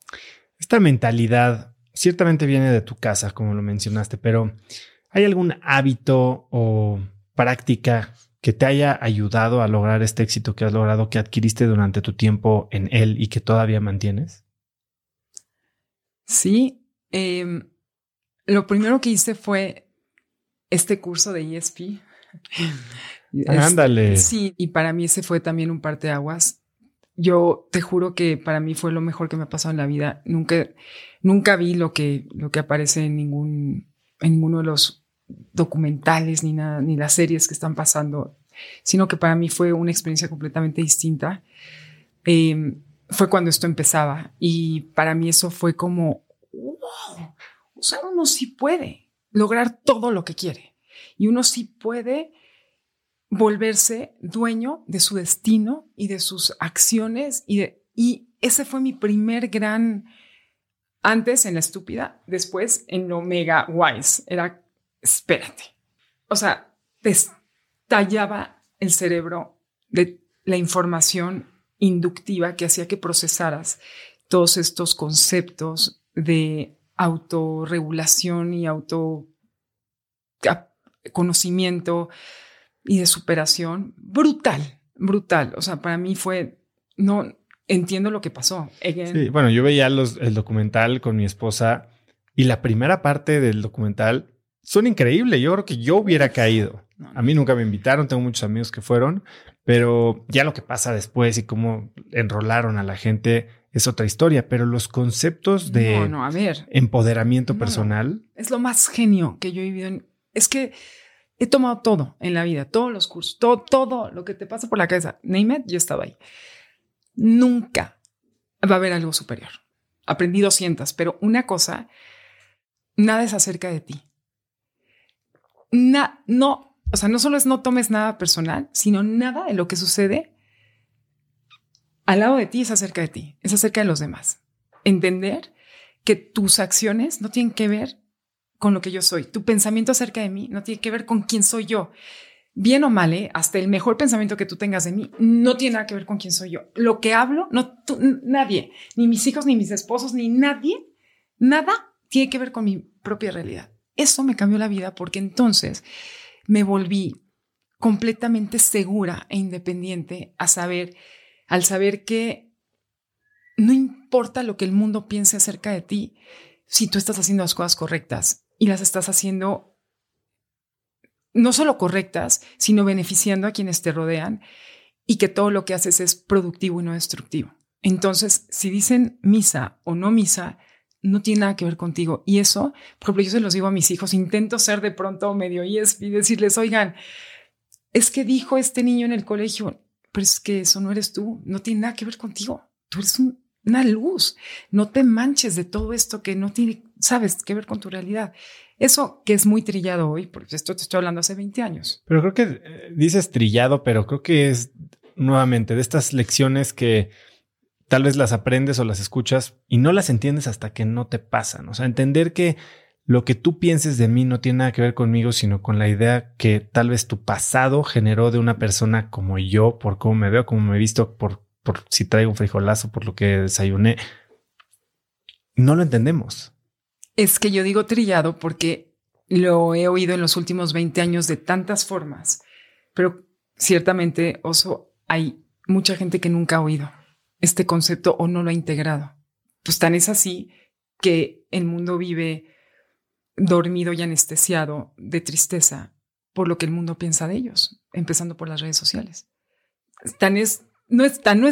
Esta mentalidad ciertamente viene de tu casa, como lo mencionaste, pero ¿hay algún hábito o práctica que te haya ayudado a lograr este éxito que has logrado, que adquiriste durante tu tiempo en él y que todavía mantienes? Sí. Eh, lo primero que hice fue este curso de ESP. Ándale. sí, y para mí ese fue también un parteaguas. Yo te juro que para mí fue lo mejor que me ha pasado en la vida. Nunca, nunca vi lo que, lo que aparece en ningún, en ninguno de los documentales ni nada, ni las series que están pasando, sino que para mí fue una experiencia completamente distinta. Eh, fue cuando esto empezaba y para mí eso fue como, wow, o sea, uno sí puede lograr todo lo que quiere y uno sí puede volverse dueño de su destino y de sus acciones y, ese fue mi primer gran antes en la estúpida, después en lo mega wise. Era, espérate. O sea, te estallaba el cerebro de la información inductiva que hacía que procesaras todos estos conceptos de autorregulación y autoconocimiento y de superación brutal, brutal. O sea, para mí fue, no entiendo lo que pasó. Sí, bueno, yo veía los, el documental con mi esposa y la primera parte del documental son increíbles. Yo creo que yo hubiera caído. A mí nunca me invitaron, tengo muchos amigos que fueron, pero ya lo que pasa después y cómo enrolaron a la gente es otra historia, pero los conceptos de a ver. empoderamiento personal. Es lo más genio que yo he vivido. En, es que he tomado todo en la vida, todos los cursos, todo, todo lo que te pasa por la cabeza. Name it, yo estaba ahí. Nunca va a haber algo superior. Aprendí 200, pero una cosa, nada es acerca de ti. no, o sea, no solo es no tomes nada personal, sino nada de lo que sucede al lado de ti es acerca de ti, es acerca de los demás. Entender que tus acciones no tienen que ver con lo que yo soy. Tu pensamiento acerca de mí no tiene que ver con quién soy yo. Bien o mal, ¿eh? hasta el mejor pensamiento que tú tengas de mí no tiene nada que ver con quién soy yo. Lo que hablo, no, nadie, ni mis hijos, ni mis esposos, ni nadie, nada tiene que ver con mi propia realidad. Eso me cambió la vida porque entonces me volví completamente segura e independiente a saber al saber que no importa lo que el mundo piense acerca de ti, si tú estás haciendo las cosas correctas y las estás haciendo no solo correctas, sino beneficiando a quienes te rodean y que todo lo que haces es productivo y no destructivo. Entonces, si dicen misa o no misa, no tiene nada que ver contigo. Y eso, por ejemplo, yo se los digo a mis hijos, intento ser de pronto medio y decirles, oigan, es que dijo este niño en el colegio, pero es que eso no eres tú, no tiene nada que ver contigo. Tú eres una luz. No te manches de todo esto que no tiene, sabes, que ver con tu realidad. Eso que es muy trillado hoy, porque esto te estoy hablando hace 20 años. Pero creo que eh, dices trillado, pero creo que es nuevamente de estas lecciones que tal vez las aprendes o las escuchas y no las entiendes hasta que no te pasan. O sea, entender que lo que tú pienses de mí no tiene nada que ver conmigo, sino con la idea que tal vez tu pasado generó de una persona como yo, por cómo me veo, cómo me he visto, por, por si traigo un frijolazo, por lo que desayuné. No lo entendemos. Es que yo digo trillado porque lo he oído en los últimos 20 años de tantas formas, pero ciertamente, Oso, hay mucha gente que nunca ha oído este concepto o no lo ha integrado. Pues tan es así que el mundo vive dormido y anestesiado de tristeza por lo que el mundo piensa de ellos, empezando por las redes sociales. Tan es, no es tan no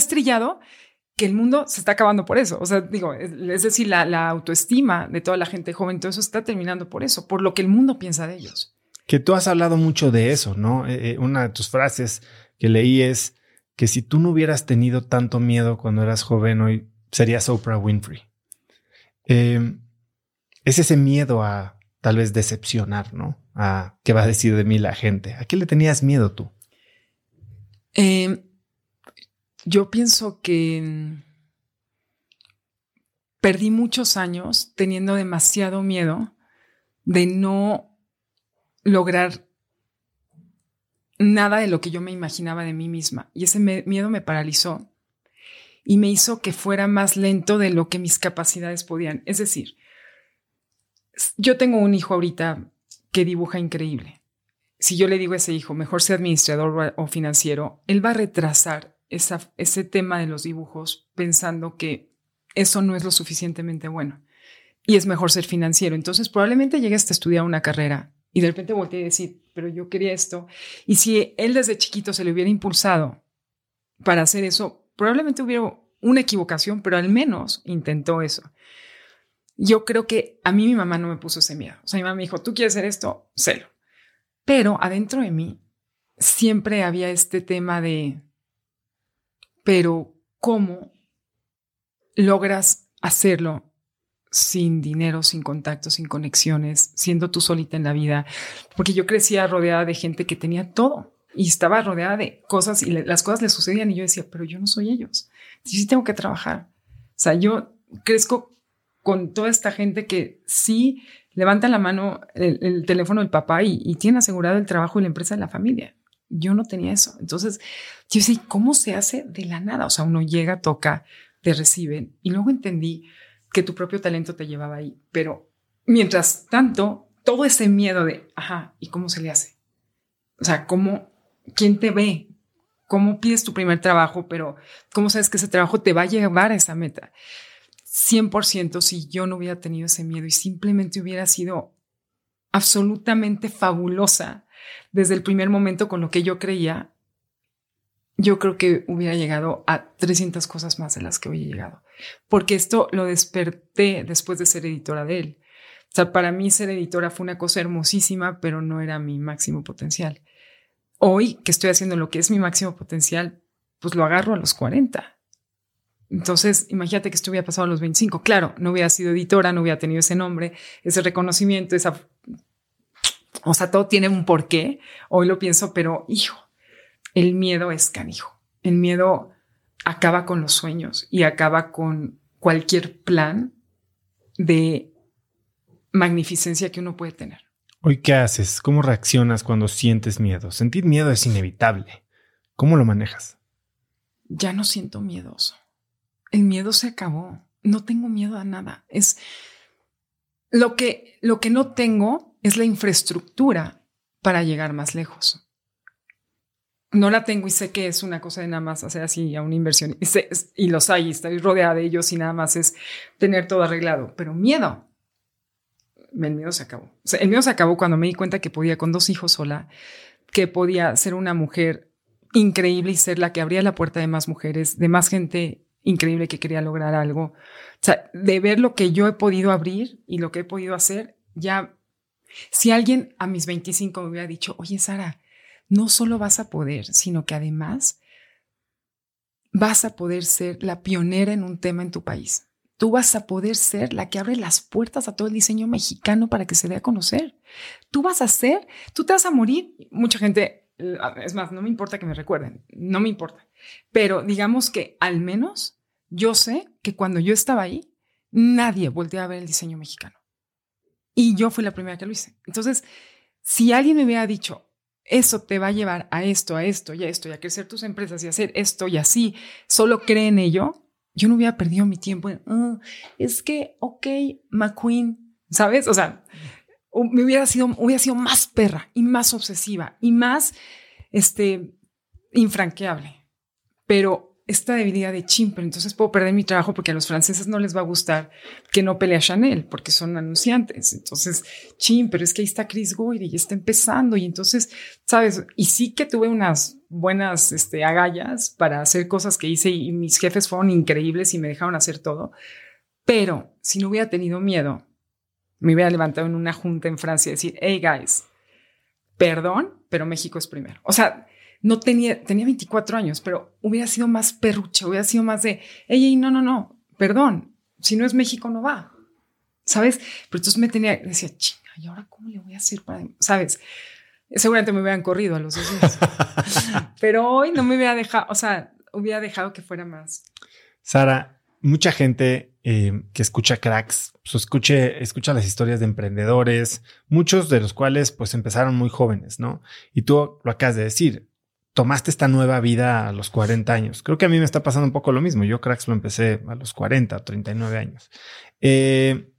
que el mundo se está acabando por eso. O sea, digo, es, decir, la, autoestima de toda la gente joven, todo eso está terminando por eso, por lo que el mundo piensa de ellos. Que tú has hablado mucho de eso, ¿no? Eh, eh, una de tus frases que leí es que si tú no hubieras tenido tanto miedo cuando eras joven, hoy serías Oprah Winfrey. Eh, es ese miedo a tal vez decepcionar, ¿no? A qué va a decir de mí la gente. ¿A qué le tenías miedo tú? Eh, yo pienso que perdí muchos años teniendo demasiado miedo de no lograr nada de lo que yo me imaginaba de mí misma. Y ese miedo me paralizó y me hizo que fuera más lento de lo que mis capacidades podían. Es decir, yo tengo un hijo ahorita que dibuja increíble. Si yo le digo a ese hijo, mejor sea administrador o financiero, él va a retrasar ese tema de los dibujos pensando que eso no es lo suficientemente bueno y es mejor ser financiero. Entonces probablemente llegues a estudiar una carrera y de repente volteé a decir, pero yo quería esto. Y si él desde chiquito se le hubiera impulsado para hacer eso, probablemente hubiera una equivocación, pero al menos intentó eso. Yo creo que a mí mi mamá no me puso ese miedo. O sea, mi mamá me dijo, tú quieres hacer esto, celo. Pero adentro de mí siempre había este tema de, pero ¿cómo logras hacerlo sin dinero, sin contactos, sin conexiones, siendo tú solita en la vida? Porque yo crecía rodeada de gente que tenía todo y estaba rodeada de cosas y las cosas le sucedían y yo decía, pero yo no soy ellos. Sí, tengo que trabajar. O sea, yo crezco con toda esta gente que sí levanta la mano el, teléfono del papá y tiene asegurado el trabajo y la empresa de la familia. Yo no tenía eso. Entonces, yo sé, ¿cómo se hace de la nada? O sea, uno llega, toca, te reciben. Y luego entendí que tu propio talento te llevaba ahí. Pero mientras tanto, todo ese miedo de, ajá, ¿y cómo se le hace? O sea, ¿cómo, quién te ve? ¿Cómo pides tu primer trabajo? Pero ¿cómo sabes que ese trabajo te va a llevar a esa meta? 100% si yo no hubiera tenido ese miedo y simplemente hubiera sido absolutamente fabulosa desde el primer momento con lo que yo creía, yo creo que hubiera llegado a 300 cosas más de las que hoy he llegado. Porque esto lo desperté después de ser editora de él. O sea, para mí ser editora fue una cosa hermosísima, pero no era mi máximo potencial. Hoy que estoy haciendo lo que es mi máximo potencial, pues lo agarro a los 40. Entonces, imagínate que esto hubiera pasado a los 25. Claro, no hubiera sido editora, no hubiera tenido ese nombre, ese reconocimiento, esa o sea, todo tiene un porqué. Hoy lo pienso, pero hijo, el miedo es canijo. El miedo acaba con los sueños y acaba con cualquier plan de magnificencia que uno puede tener. Hoy, ¿qué haces? ¿Cómo reaccionas cuando sientes miedo? Sentir miedo es inevitable. ¿Cómo lo manejas? Ya no siento miedoso. El miedo se acabó. No tengo miedo a nada. Es lo que, lo que no tengo es la infraestructura para llegar más lejos. No la tengo y sé que es una cosa de nada más hacer así a una inversión. Y, los hay, estoy rodeada de ellos y nada más es tener todo arreglado. Pero miedo, el miedo se acabó. el miedo se acabó cuando me di cuenta que podía con dos hijos sola, que podía ser una mujer increíble y ser la que abría la puerta de más mujeres, de más gente increíble que quería lograr algo. O sea, de ver lo que yo he podido abrir y lo que he podido hacer, ya si alguien a mis 25 me hubiera dicho, oye Sara, no solo vas a poder, sino que además vas a poder ser la pionera en un tema en tu país. Tú vas a poder ser la que abre las puertas a todo el diseño mexicano para que se dé a conocer. Tú vas a ser, tú te vas a morir. Mucha gente, eh, es más, no me importa que me recuerden, no me importa. Pero digamos que al menos yo sé que cuando yo estaba ahí, nadie volteaba a ver el diseño mexicano. Y yo fui la primera que lo hice. Entonces, si alguien me hubiera dicho, eso te va a llevar a esto, a esto y a esto, y a crecer tus empresas y hacer esto y así, solo cree en ello, yo no hubiera perdido mi tiempo ah, es que, ok, McQueen, ¿sabes? O sea, me hubiera sido, hubiera sido más perra y más obsesiva y más, este, infranqueable. Pero esta debilidad de chim, pero entonces puedo perder mi trabajo porque a los franceses no les va a gustar que no pelee a Chanel porque son anunciantes. Entonces, chim, pero es que ahí está Chris Goyre y está empezando. Y entonces, sabes, y sí que tuve unas buenas este, agallas para hacer cosas que hice y mis jefes fueron increíbles y me dejaron hacer todo. Pero si no hubiera tenido miedo, me hubiera levantado en una junta en Francia y decir, hey guys, perdón, pero México es primero. O sea, no tenía, tenía 24 años, pero hubiera sido más perruche, hubiera sido más de, ey, no, no, no, perdón, si no es México no va, ¿sabes? Pero entonces me tenía, decía, chinga, ¿y ahora cómo le voy a hacer para, sabes? Seguramente me hubieran corrido a los dos días. Pero hoy no me hubiera dejado, o sea, hubiera dejado que fuera más. Sara, mucha gente eh, que escucha cracks, pues escuche, escucha las historias de emprendedores, muchos de los cuales pues empezaron muy jóvenes, ¿no? Y tú lo acabas de decir, tomaste esta nueva vida a los 40 años. Creo que a mí me está pasando un poco lo mismo. Yo cracks lo empecé a los 40, 39 años. Eh,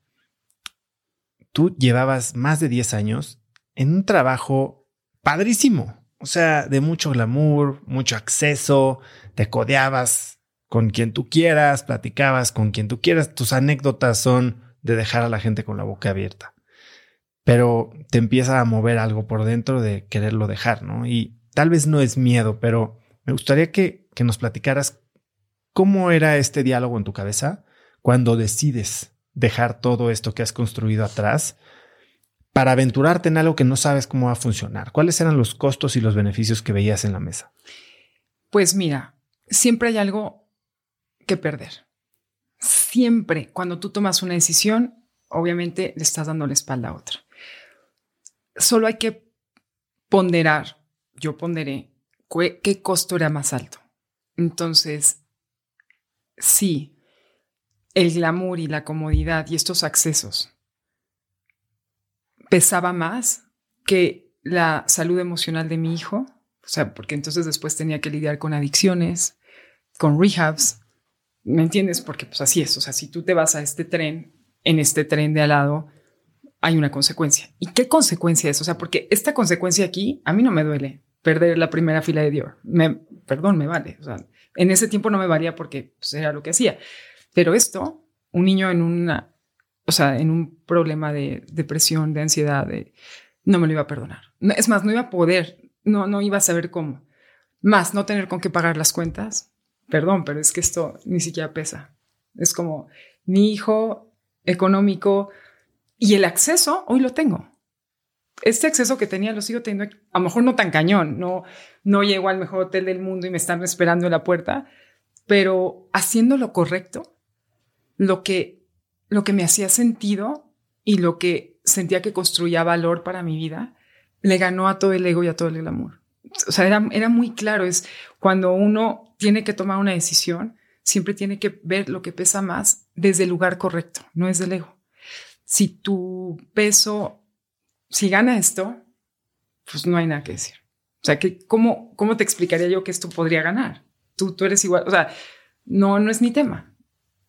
tú llevabas más de 10 años en un trabajo padrísimo. O sea, de mucho glamour, mucho acceso, te codeabas con quien tú quieras, platicabas con quien tú quieras. Tus anécdotas son de dejar a la gente con la boca abierta. Pero te empieza a mover algo por dentro de quererlo dejar, ¿no? Y tal vez no es miedo, pero me gustaría que, que nos platicaras cómo era este diálogo en tu cabeza cuando decides dejar todo esto que has construido atrás para aventurarte en algo que no sabes cómo va a funcionar? ¿Cuáles eran los costos y los beneficios que veías en la mesa? Pues mira, siempre hay algo que perder. Siempre, cuando tú tomas una decisión, obviamente le estás dando la espalda a otra. Solo hay que ponderar, yo ponderé, qué costo era más alto. Entonces, sí, el glamour y la comodidad y estos accesos pesaba más que la salud emocional de mi hijo, o sea, porque entonces después tenía que lidiar con adicciones, con rehabs, ¿me entiendes? Porque pues así es, o sea, si tú te vas a este tren, en este tren de al lado, hay una consecuencia. ¿Y qué consecuencia es? O sea, porque esta consecuencia aquí a mí no me duele perder la primera fila de Dior. Me, perdón, me vale. O sea, en ese tiempo no me valía porque pues, era lo que hacía. Pero esto, un niño en una o sea, en un problema de depresión, de ansiedad, de, no me lo iba a perdonar. es más, no iba a poder, no, no iba a saber cómo. Más, no tener con qué pagar las cuentas. Perdón, pero es que esto ni siquiera pesa. Es como mi hijo económico y el acceso, hoy lo tengo. Este acceso que tenía lo sigo teniendo, a lo mejor no tan cañón, no, no llego al mejor hotel del mundo y me están esperando en la puerta, pero haciendo lo correcto, lo que lo que me hacía sentido y lo que sentía que construía valor para mi vida, le ganó a todo el ego y a todo el glamour. O sea, era, era muy claro, es cuando uno tiene que tomar una decisión, siempre tiene que ver lo que pesa más desde el lugar correcto, no es del ego. Si tu peso, si gana esto, pues no hay nada que decir. O sea, que ¿cómo, cómo te explicaría yo que esto podría ganar? Tú, tú eres igual, o sea, no, no es mi tema.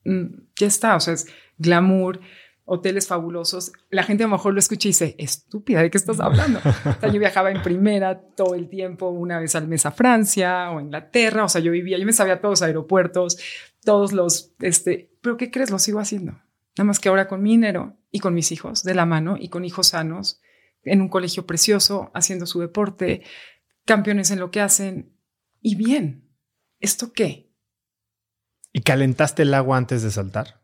Mm, ya está, o sea, es, glamour, hoteles fabulosos. La gente a lo mejor lo escucha y dice, estúpida, ¿de qué estás hablando? o sea, yo viajaba en primera todo el tiempo, una vez al mes a Francia o Inglaterra, o sea, yo vivía, yo me sabía todos los aeropuertos, todos los, este, pero ¿qué crees? Lo sigo haciendo. Nada más que ahora con mi dinero y con mis hijos de la mano y con hijos sanos, en un colegio precioso, haciendo su deporte, campeones en lo que hacen. Y bien, ¿esto qué? ¿Y calentaste el agua antes de saltar?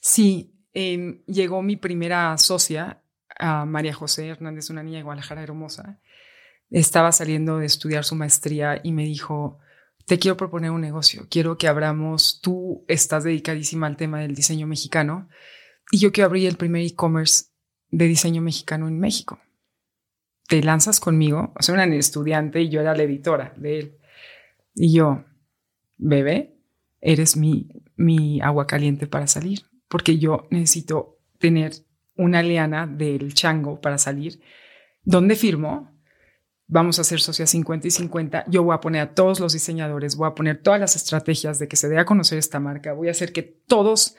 Sí, em, llegó mi primera socia, a María José Hernández, una niña de Guadalajara hermosa. Estaba saliendo de estudiar su maestría y me dijo, te quiero proponer un negocio, quiero que abramos, tú estás dedicadísima al tema del diseño mexicano y yo quiero abrir el primer e-commerce de diseño mexicano en México. ¿Te lanzas conmigo? O sea, una estudiante y yo era la editora de él. Y yo, bebé, eres mi, mi agua caliente para salir porque yo necesito tener una liana del chango para salir. ¿Dónde firmo? Vamos a hacer socias 50 y 50. Yo voy a poner a todos los diseñadores, voy a poner todas las estrategias de que se dé a conocer esta marca, voy a hacer que todas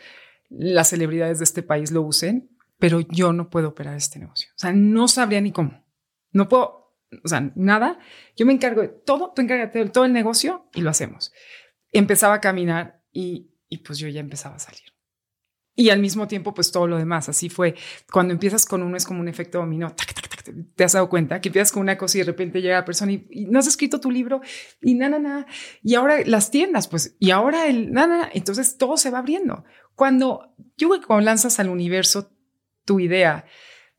las celebridades de este país lo usen, pero yo no puedo operar este negocio. O sea, no sabría ni cómo. No puedo, o sea, nada. Yo me encargo de todo, tú encárgate de todo el negocio y lo hacemos. Empezaba a caminar y, y pues yo ya empezaba a salir y al mismo tiempo, pues todo lo demás. Así fue. Cuando empiezas con uno es como un efecto dominó. te has dado cuenta que empiezas con una cosa y de repente llega la persona y, no has escrito tu libro y nada, nada. Y ahora las tiendas, pues, y ahora el nada, Entonces todo se va abriendo. Cuando yo cuando lanzas al universo tu idea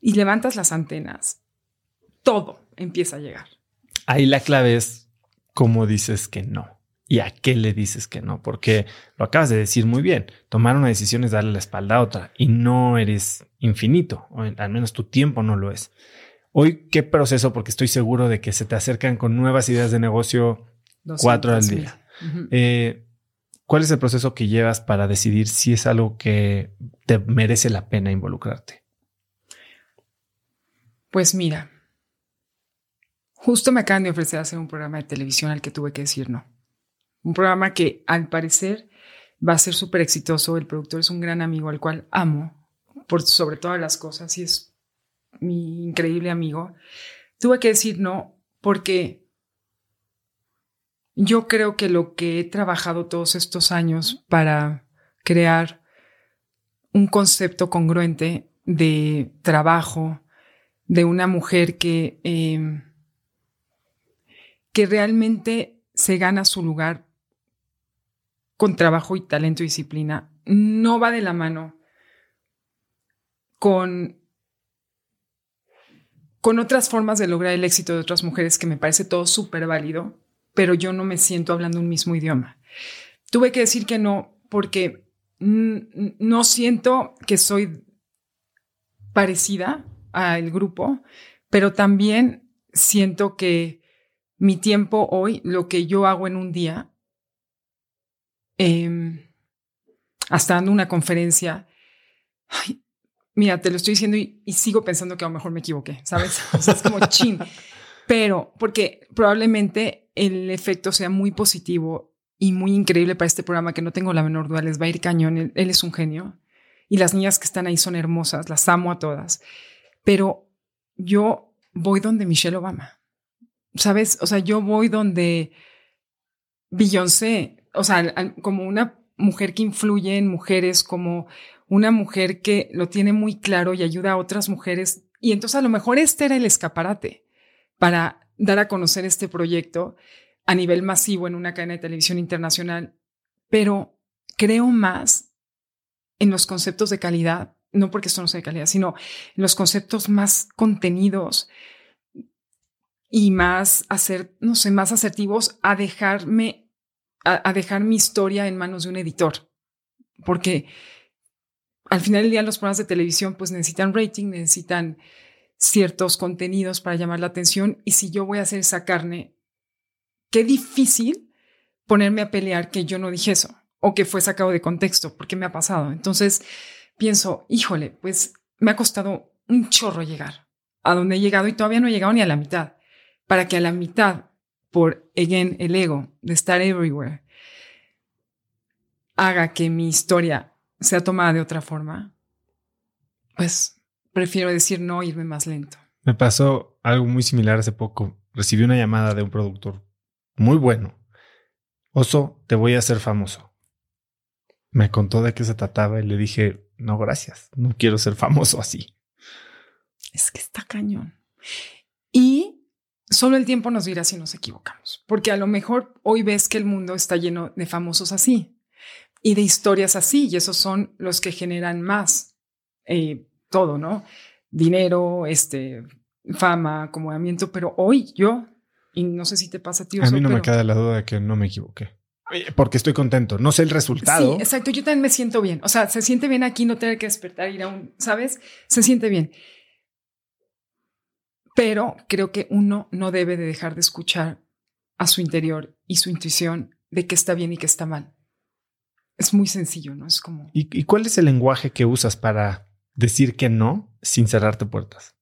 y levantas las antenas, todo empieza a llegar. Ahí la clave es cómo dices que no y a qué le dices que no, porque lo acabas de decir muy bien, tomar una decisión es darle la espalda a otra y no eres infinito, o al menos tu tiempo no lo es. Hoy, ¿qué proceso? Porque estoy seguro de que se te acercan con nuevas ideas de negocio cuatro al día. Eh, ¿Cuál es el proceso que llevas para decidir si es algo que te merece la pena involucrarte? Pues mira, justo me acaban de ofrecer hacer un programa de televisión al que tuve que decir no. Un programa que al parecer va a ser súper exitoso. El productor es un gran amigo al cual amo por sobre todas las cosas y es mi increíble amigo. Tuve que decir no porque yo creo que lo que he trabajado todos estos años para crear un concepto congruente de trabajo, de una mujer que, em, que realmente se gana su lugar con trabajo y talento y disciplina, no va de la mano con, con otras formas de lograr el éxito de otras mujeres que me parece todo súper válido pero yo no me siento hablando un mismo idioma. Tuve que decir que no porque no siento que soy parecida al grupo, pero también siento que mi tiempo hoy, lo que yo hago en un día, em, hasta dando una conferencia, mira, te lo estoy diciendo y, sigo pensando que a lo mejor me equivoqué, ¿sabes? O sea, es como chin. Pero porque probablemente el efecto sea muy positivo y muy increíble para este programa, que no tengo la menor duda, les va a ir cañón. Él, es un genio. Y las niñas que están ahí son hermosas, las amo a todas. Pero yo voy donde Michelle Obama. ¿Sabes? O sea, yo voy donde Beyoncé, o sea, como una mujer que influye en mujeres, como una mujer que lo tiene muy claro y ayuda a otras mujeres. Y entonces a lo mejor este era el escaparate para dar a conocer este proyecto a nivel masivo en una cadena de televisión internacional, pero creo más en los conceptos de calidad, no porque esto no sea de calidad, sino los conceptos más contenidos y más hacer, no sé, más asertivos a dejarme, a, dejar mi historia en manos de un editor. Porque al final del día los programas de televisión pues necesitan rating, necesitan ciertos contenidos para llamar la atención y si yo voy a hacer esa carne, qué difícil ponerme a pelear que yo no dije eso o que fue sacado de contexto, porque me ha pasado. Entonces pienso, híjole, pues me ha costado un chorro llegar a donde he llegado y todavía no he llegado ni a la mitad, para que a la mitad, por, again, el ego de estar everywhere, haga que mi historia sea tomada de otra forma, pues prefiero decir no, irme más lento. Me pasó algo muy similar hace poco. Recibí una llamada de un productor muy bueno. Oso, te voy a hacer famoso. Me contó de qué se trataba y le dije, no, gracias, no quiero ser famoso así. Es que está cañón. Y solo el tiempo nos dirá si nos equivocamos, porque a lo mejor hoy ves que el mundo está lleno de famosos así y de historias así, y esos son los que generan más eh, todo, ¿no? Dinero, este, fama, acomodamiento, pero hoy yo, y no sé si te pasa a ti. A mí no me queda la duda de que no me equivoqué. Porque estoy contento. No sé el resultado. Sí, exacto. Yo también me siento bien. O sea, se siente bien aquí no tener que despertar, ir a un, ¿sabes? Se siente bien. Pero creo que uno no debe de dejar de escuchar a su interior y su intuición de qué está bien y qué está mal. Es muy sencillo, ¿no? Es como... y cuál es el lenguaje que usas para decir que no sin cerrarte puertas?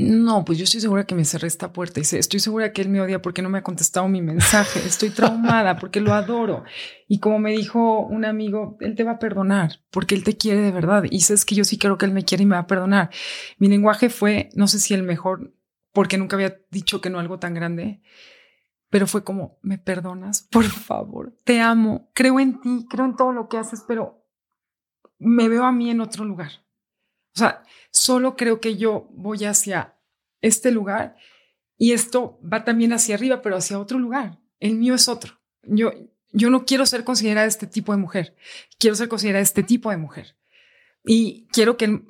No, pues yo estoy segura que me cerré esta puerta y estoy segura que él me odia porque no me ha contestado mi mensaje. Estoy traumada porque lo adoro. Y como me dijo un amigo, él te va a perdonar porque él te quiere de verdad. Y sabes que yo sí creo que él me quiere y me va a perdonar. Mi lenguaje fue, no sé si el mejor, porque nunca había dicho que no algo tan grande, pero fue como, ¿me perdonas? Por favor, te amo, creo en ti, creo en todo lo que haces, pero me veo a mí en otro lugar. O sea, solo creo que yo voy hacia este lugar y esto va también hacia arriba, pero hacia otro lugar. El mío es otro. Yo, yo no quiero ser considerada este tipo de mujer. Quiero ser considerada este tipo de mujer. Y quiero que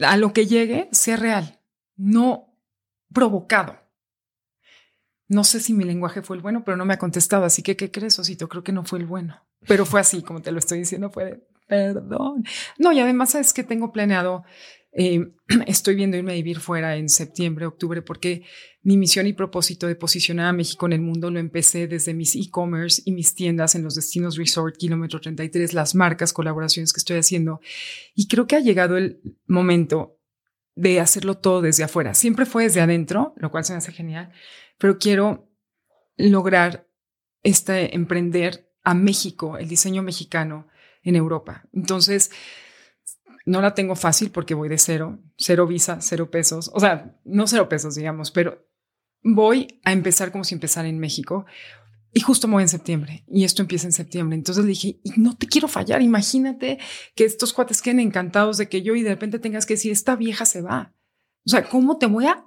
a lo que llegue sea real, no provocado. no sé si mi lenguaje fue el bueno, pero no me ha contestado. Así que, ¿qué crees, Osito? Creo que no fue el bueno. Pero fue así, como te lo estoy diciendo, fue perdón. No, y además es que tengo planeado, eh, estoy viendo irme a vivir fuera en septiembre, octubre, porque mi misión y propósito de posicionar a México en el mundo lo empecé desde mis e-commerce y mis tiendas en los destinos resort, kilómetro 33, las marcas, colaboraciones que estoy haciendo. Y creo que ha llegado el momento de hacerlo todo desde afuera. Siempre fue desde adentro, lo cual se me hace genial, pero quiero lograr este emprender a México, el diseño mexicano en Europa. Entonces, no la tengo fácil porque voy de cero, cero visa, cero pesos, o sea, no cero pesos, digamos, pero voy a empezar como si empezara en México. Y justo me voy en septiembre y esto empieza en septiembre. Entonces le dije, no te quiero fallar. Imagínate que estos cuates queden encantados de que yo y de repente tengas que decir, esta vieja se va. O sea, ¿cómo te voy a...?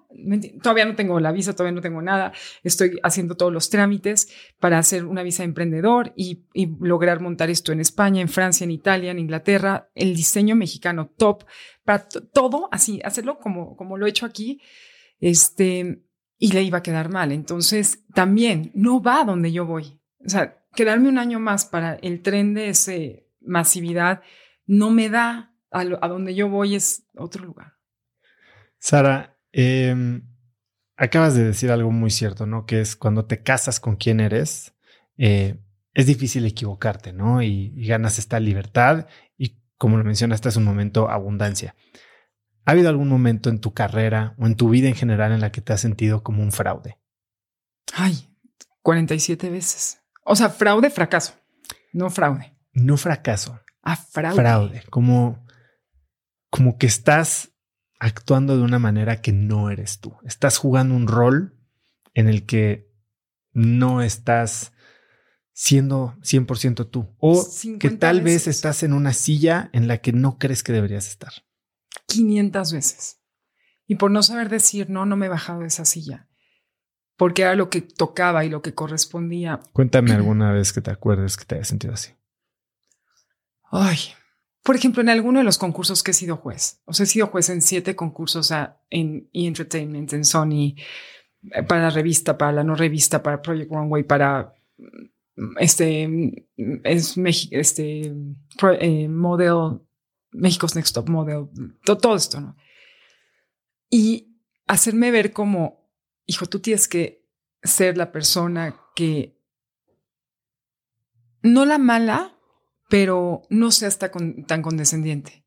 Todavía no tengo la visa, todavía no tengo nada. Estoy haciendo todos los trámites para hacer una visa de emprendedor y, lograr montar esto en España, en Francia, en Italia, en Inglaterra. El diseño mexicano top, para todo así, hacerlo como, como lo he hecho aquí. Este, y le iba a quedar mal. Entonces, también no va donde yo voy. O sea, quedarme un año más para el tren de esa masividad no me da a, donde yo voy es otro lugar. Sara, em, acabas de decir algo muy cierto, ¿no? Que es cuando te casas con quien eres, eh, es difícil equivocarte, ¿no? Y, y, ganas esta libertad y, como lo mencionaste hace un momento, abundancia. ¿Ha habido algún momento en tu carrera o en tu vida en general en la que te has sentido como un fraude? Ay, 47 veces. O sea, fraude, fracaso. No fraude. No fracaso. Ah, fraude. Fraude. Como, como que estás actuando de una manera que no eres tú. Estás jugando un rol en el que no estás siendo 100% tú. O que tal vez estás en una silla en la que no crees que deberías estar. 500 veces. Y por no saber decir no, no me he bajado de esa silla. Porque era lo que tocaba y lo que correspondía. Cuéntame alguna vez que te acuerdes que te hayas sentido así. Ay, por ejemplo, en alguno de los concursos que he sido juez. O sea, he sido juez en siete concursos en E-Entertainment, en Sony, eh, para la revista, para la no revista, para Project Runway, para mm, este, es este eh, model México's Next Top Model, todo, esto, ¿no? Y hacerme ver como, hijo, tú tienes que ser la persona que, no la mala, pero no seas tan, tan condescendiente.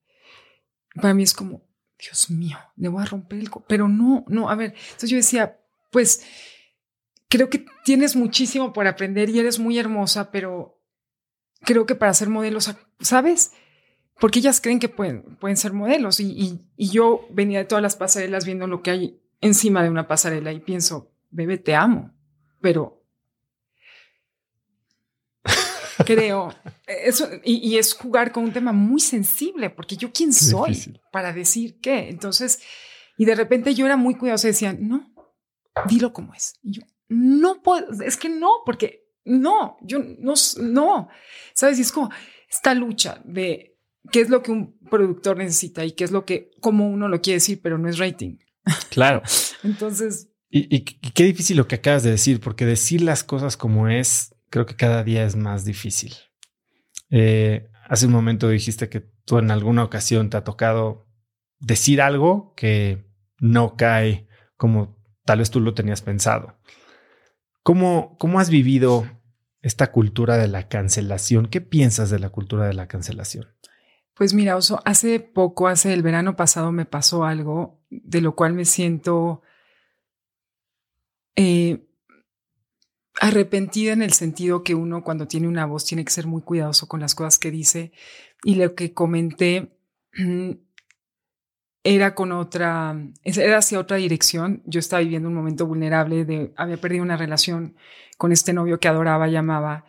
Para mí es como, Dios mío, le voy a romper el... Pero no, no, a ver, entonces yo decía, pues creo que tienes muchísimo por aprender y eres muy hermosa, pero creo que para ser modelos, ¿sabes? porque ellas creen que pueden, pueden ser modelos. Y, yo venía de todas las pasarelas viendo lo que hay encima de una pasarela y pienso, bebé, te amo, pero creo, eso, y, es jugar con un tema muy sensible, porque yo quién soy para decir qué. Entonces, y de repente yo era muy cuidadosa y decía, no, dilo como es. Y yo, no puedo, es que no, porque no, yo no, no, sabes, y es como esta lucha de qué es lo que un productor necesita y qué es lo que, como uno lo quiere decir, pero no es rating. Claro. Entonces. Y, qué difícil lo que acabas de decir, porque decir las cosas como es, creo que cada día es más difícil. Eh, hace un momento dijiste que tú en alguna ocasión te ha tocado decir algo que no cae como tal vez tú lo tenías pensado. ¿Cómo, cómo has vivido esta cultura de la cancelación? ¿Qué piensas de la cultura de la cancelación? Pues mira, Oso, hace poco, hace el verano pasado me pasó algo de lo cual me siento eh, arrepentida en el sentido que uno cuando tiene una voz tiene que ser muy cuidadoso con las cosas que dice y lo que comenté era con otra, era hacia otra dirección. Yo estaba viviendo un momento vulnerable de, había perdido una relación con este novio que adoraba, llamaba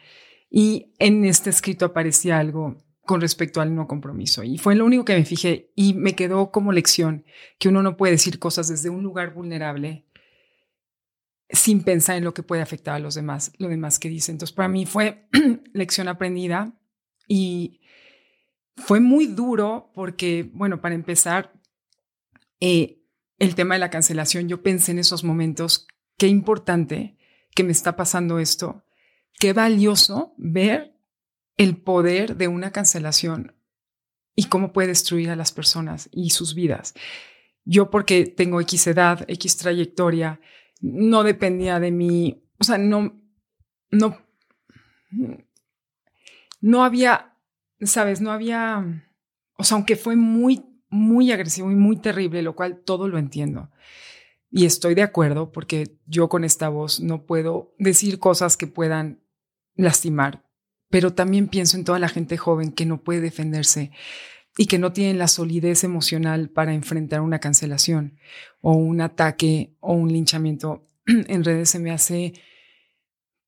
y en este escrito aparecía algo con respecto al no compromiso. Y fue lo único que me fijé y me quedó como lección que uno no puede decir cosas desde un lugar vulnerable sin pensar en lo que puede afectar a los demás, lo demás que dice. Entonces, para mí fue lección aprendida y fue muy duro porque, bueno, para empezar, eh, el tema de la cancelación, yo pensé en esos momentos, qué importante que me está pasando esto, qué valioso ver el poder de una cancelación y cómo puede destruir a las personas y sus vidas. Yo porque tengo X edad, X trayectoria, no dependía de mí, o sea, no, no, no había, sabes, no había, o sea, aunque fue muy, muy agresivo y muy terrible, lo cual todo lo entiendo. Y estoy de acuerdo porque yo con esta voz no puedo decir cosas que puedan lastimar, pero también pienso en toda la gente joven que no puede defenderse y que no tienen la solidez emocional para enfrentar una cancelación o un ataque o un linchamiento en redes se me hace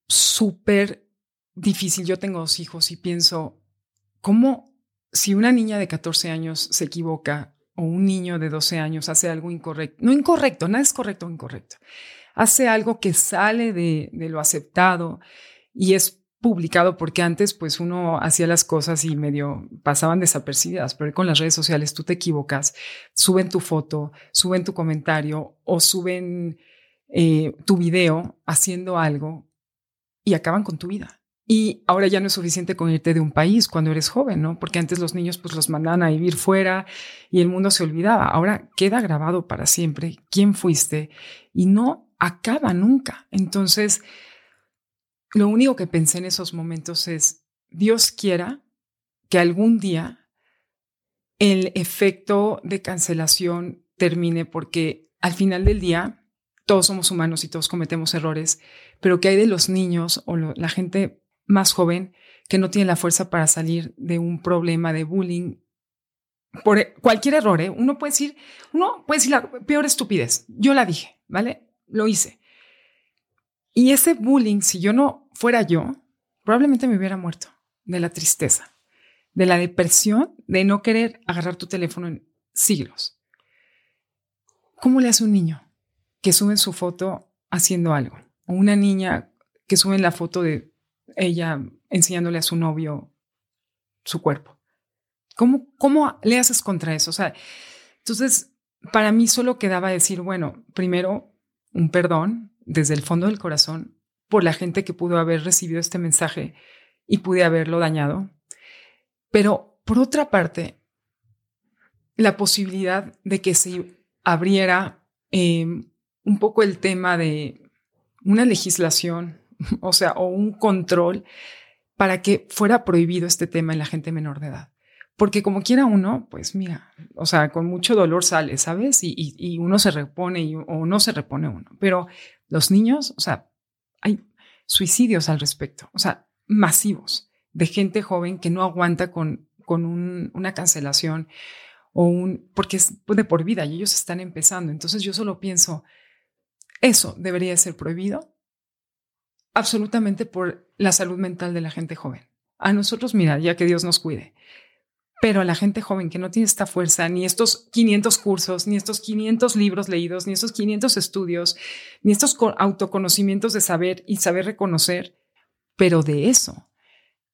súper difícil. Yo tengo dos hijos y pienso, ¿cómo si una niña de 14 años se equivoca o un niño de 12 años hace algo incorrecto? No incorrecto, nada es correcto o incorrecto. Hace algo que sale de, de lo aceptado y es publicado porque antes pues uno hacía las cosas y medio pasaban desapercibidas, pero con las redes sociales tú te equivocas, suben tu foto, suben tu comentario o suben eh, tu video haciendo algo y acaban con tu vida. Y ahora ya no es suficiente con irte de un país cuando eres joven, ¿no? Porque antes los niños pues los mandaban a vivir fuera y el mundo se olvidaba. Ahora queda grabado para siempre quién fuiste y no acaba nunca. Entonces, lo único que pensé en esos momentos es, Dios quiera que algún día el efecto de cancelación termine porque al final del día todos somos humanos y todos cometemos errores, pero que hay de los niños o la gente más joven que no tiene la fuerza para salir de un problema de bullying por e, cualquier error, ¿eh? Uno puede decir, uno puede decir la peor estupidez. Yo la dije, ¿vale? Lo hice. Y ese bullying, si yo no fuera yo, probablemente me hubiera muerto de la tristeza, de la depresión, de no querer agarrar tu teléfono en siglos. ¿Cómo le hace un niño que sube su foto haciendo algo? O una niña que sube la foto de ella enseñándole a su novio su cuerpo. ¿Cómo, cómo le haces contra eso? O sea, entonces, para mí solo quedaba decir, bueno, primero, un perdón, desde el fondo del corazón por la gente que pudo haber recibido este mensaje y pude haberlo dañado. Pero por otra parte, la posibilidad de que se abriera em, un poco el tema de una legislación, o sea, o un control para que fuera prohibido este tema en la gente menor de edad. Porque como quiera uno, pues mira, o sea, con mucho dolor sale, ¿sabes? Y, uno se repone o no se repone uno. Pero los niños, o sea, suicidios al respecto, o sea, masivos, de gente joven que no aguanta con, con una cancelación o un, porque es de por vida y ellos están empezando. Entonces yo solo pienso, eso debería ser prohibido absolutamente por la salud mental de la gente joven. A nosotros, mira, ya que Dios nos cuide, pero a la gente joven que no tiene esta fuerza, ni estos 500 cursos, ni estos 500 libros leídos, ni estos 500 estudios, ni estos autoconocimientos de saber y saber reconocer, pero de eso,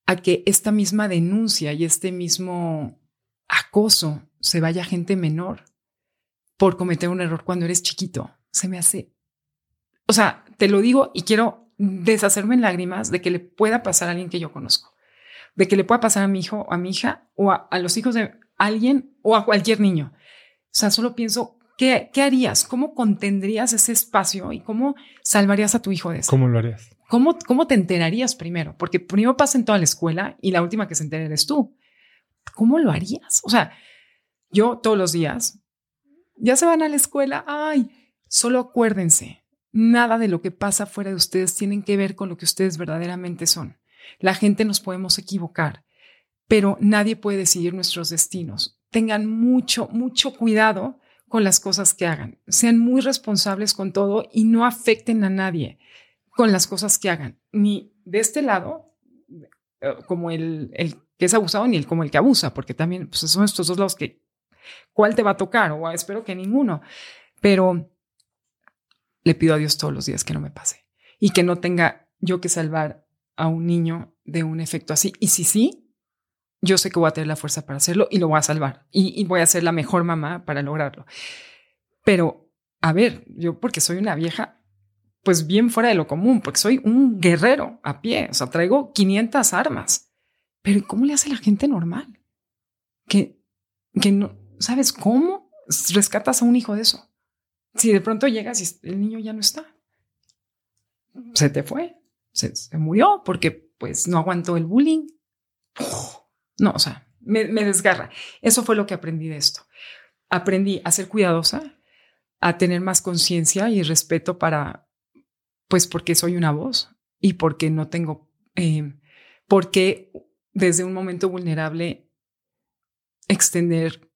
a que esta misma denuncia y este mismo acoso se vaya a gente menor por cometer un error cuando eres chiquito, se me hace, o sea, te lo digo y quiero deshacerme en lágrimas de que le pueda pasar a alguien que yo conozco de que le pueda pasar a mi hijo o a mi hija o a, los hijos de alguien o a cualquier niño. O sea, solo pienso, ¿qué, ¿qué harías? ¿Cómo contendrías ese espacio y cómo salvarías a tu hijo de eso? ¿Cómo lo harías? ¿Cómo, ¿Cómo te enterarías primero? Porque primero pasa en toda la escuela y la última que se entere eres tú. ¿Cómo lo harías? O sea, yo todos los días, ya se van a la escuela, ay, solo acuérdense, nada de lo que pasa fuera de ustedes tienen que ver con lo que ustedes verdaderamente son. La gente nos podemos equivocar, pero nadie puede decidir nuestros destinos. Tengan mucho, mucho cuidado con las cosas que hagan. Sean muy responsables con todo y no afecten a nadie con las cosas que hagan, ni de este lado, eh, como el, que es abusado, ni el como el que abusa, porque también pues, son estos dos lados que, ¿cuál te va a tocar? O espero que ninguno. Pero le pido a Dios todos los días que no me pase y que no tenga yo que salvar a un niño de un efecto así. Y si sí, yo sé que voy a tener la fuerza para hacerlo y lo voy a salvar. Y, voy a ser la mejor mamá para lograrlo. Pero, a ver, yo porque soy una vieja, pues bien fuera de lo común, porque soy un guerrero a pie, o sea, traigo 500 armas. Pero ¿cómo le hace la gente normal? Que, que no, ¿sabes cómo rescatas a un hijo de eso? Si de pronto llegas y el niño ya no está, se te fue, se, murió porque pues no aguantó el bullying. No, o sea, me, me desgarra. Eso fue lo que aprendí de esto. Aprendí a ser cuidadosa, a tener más conciencia y respeto para, pues porque soy una voz y porque no tengo, eh, porque desde un momento vulnerable extender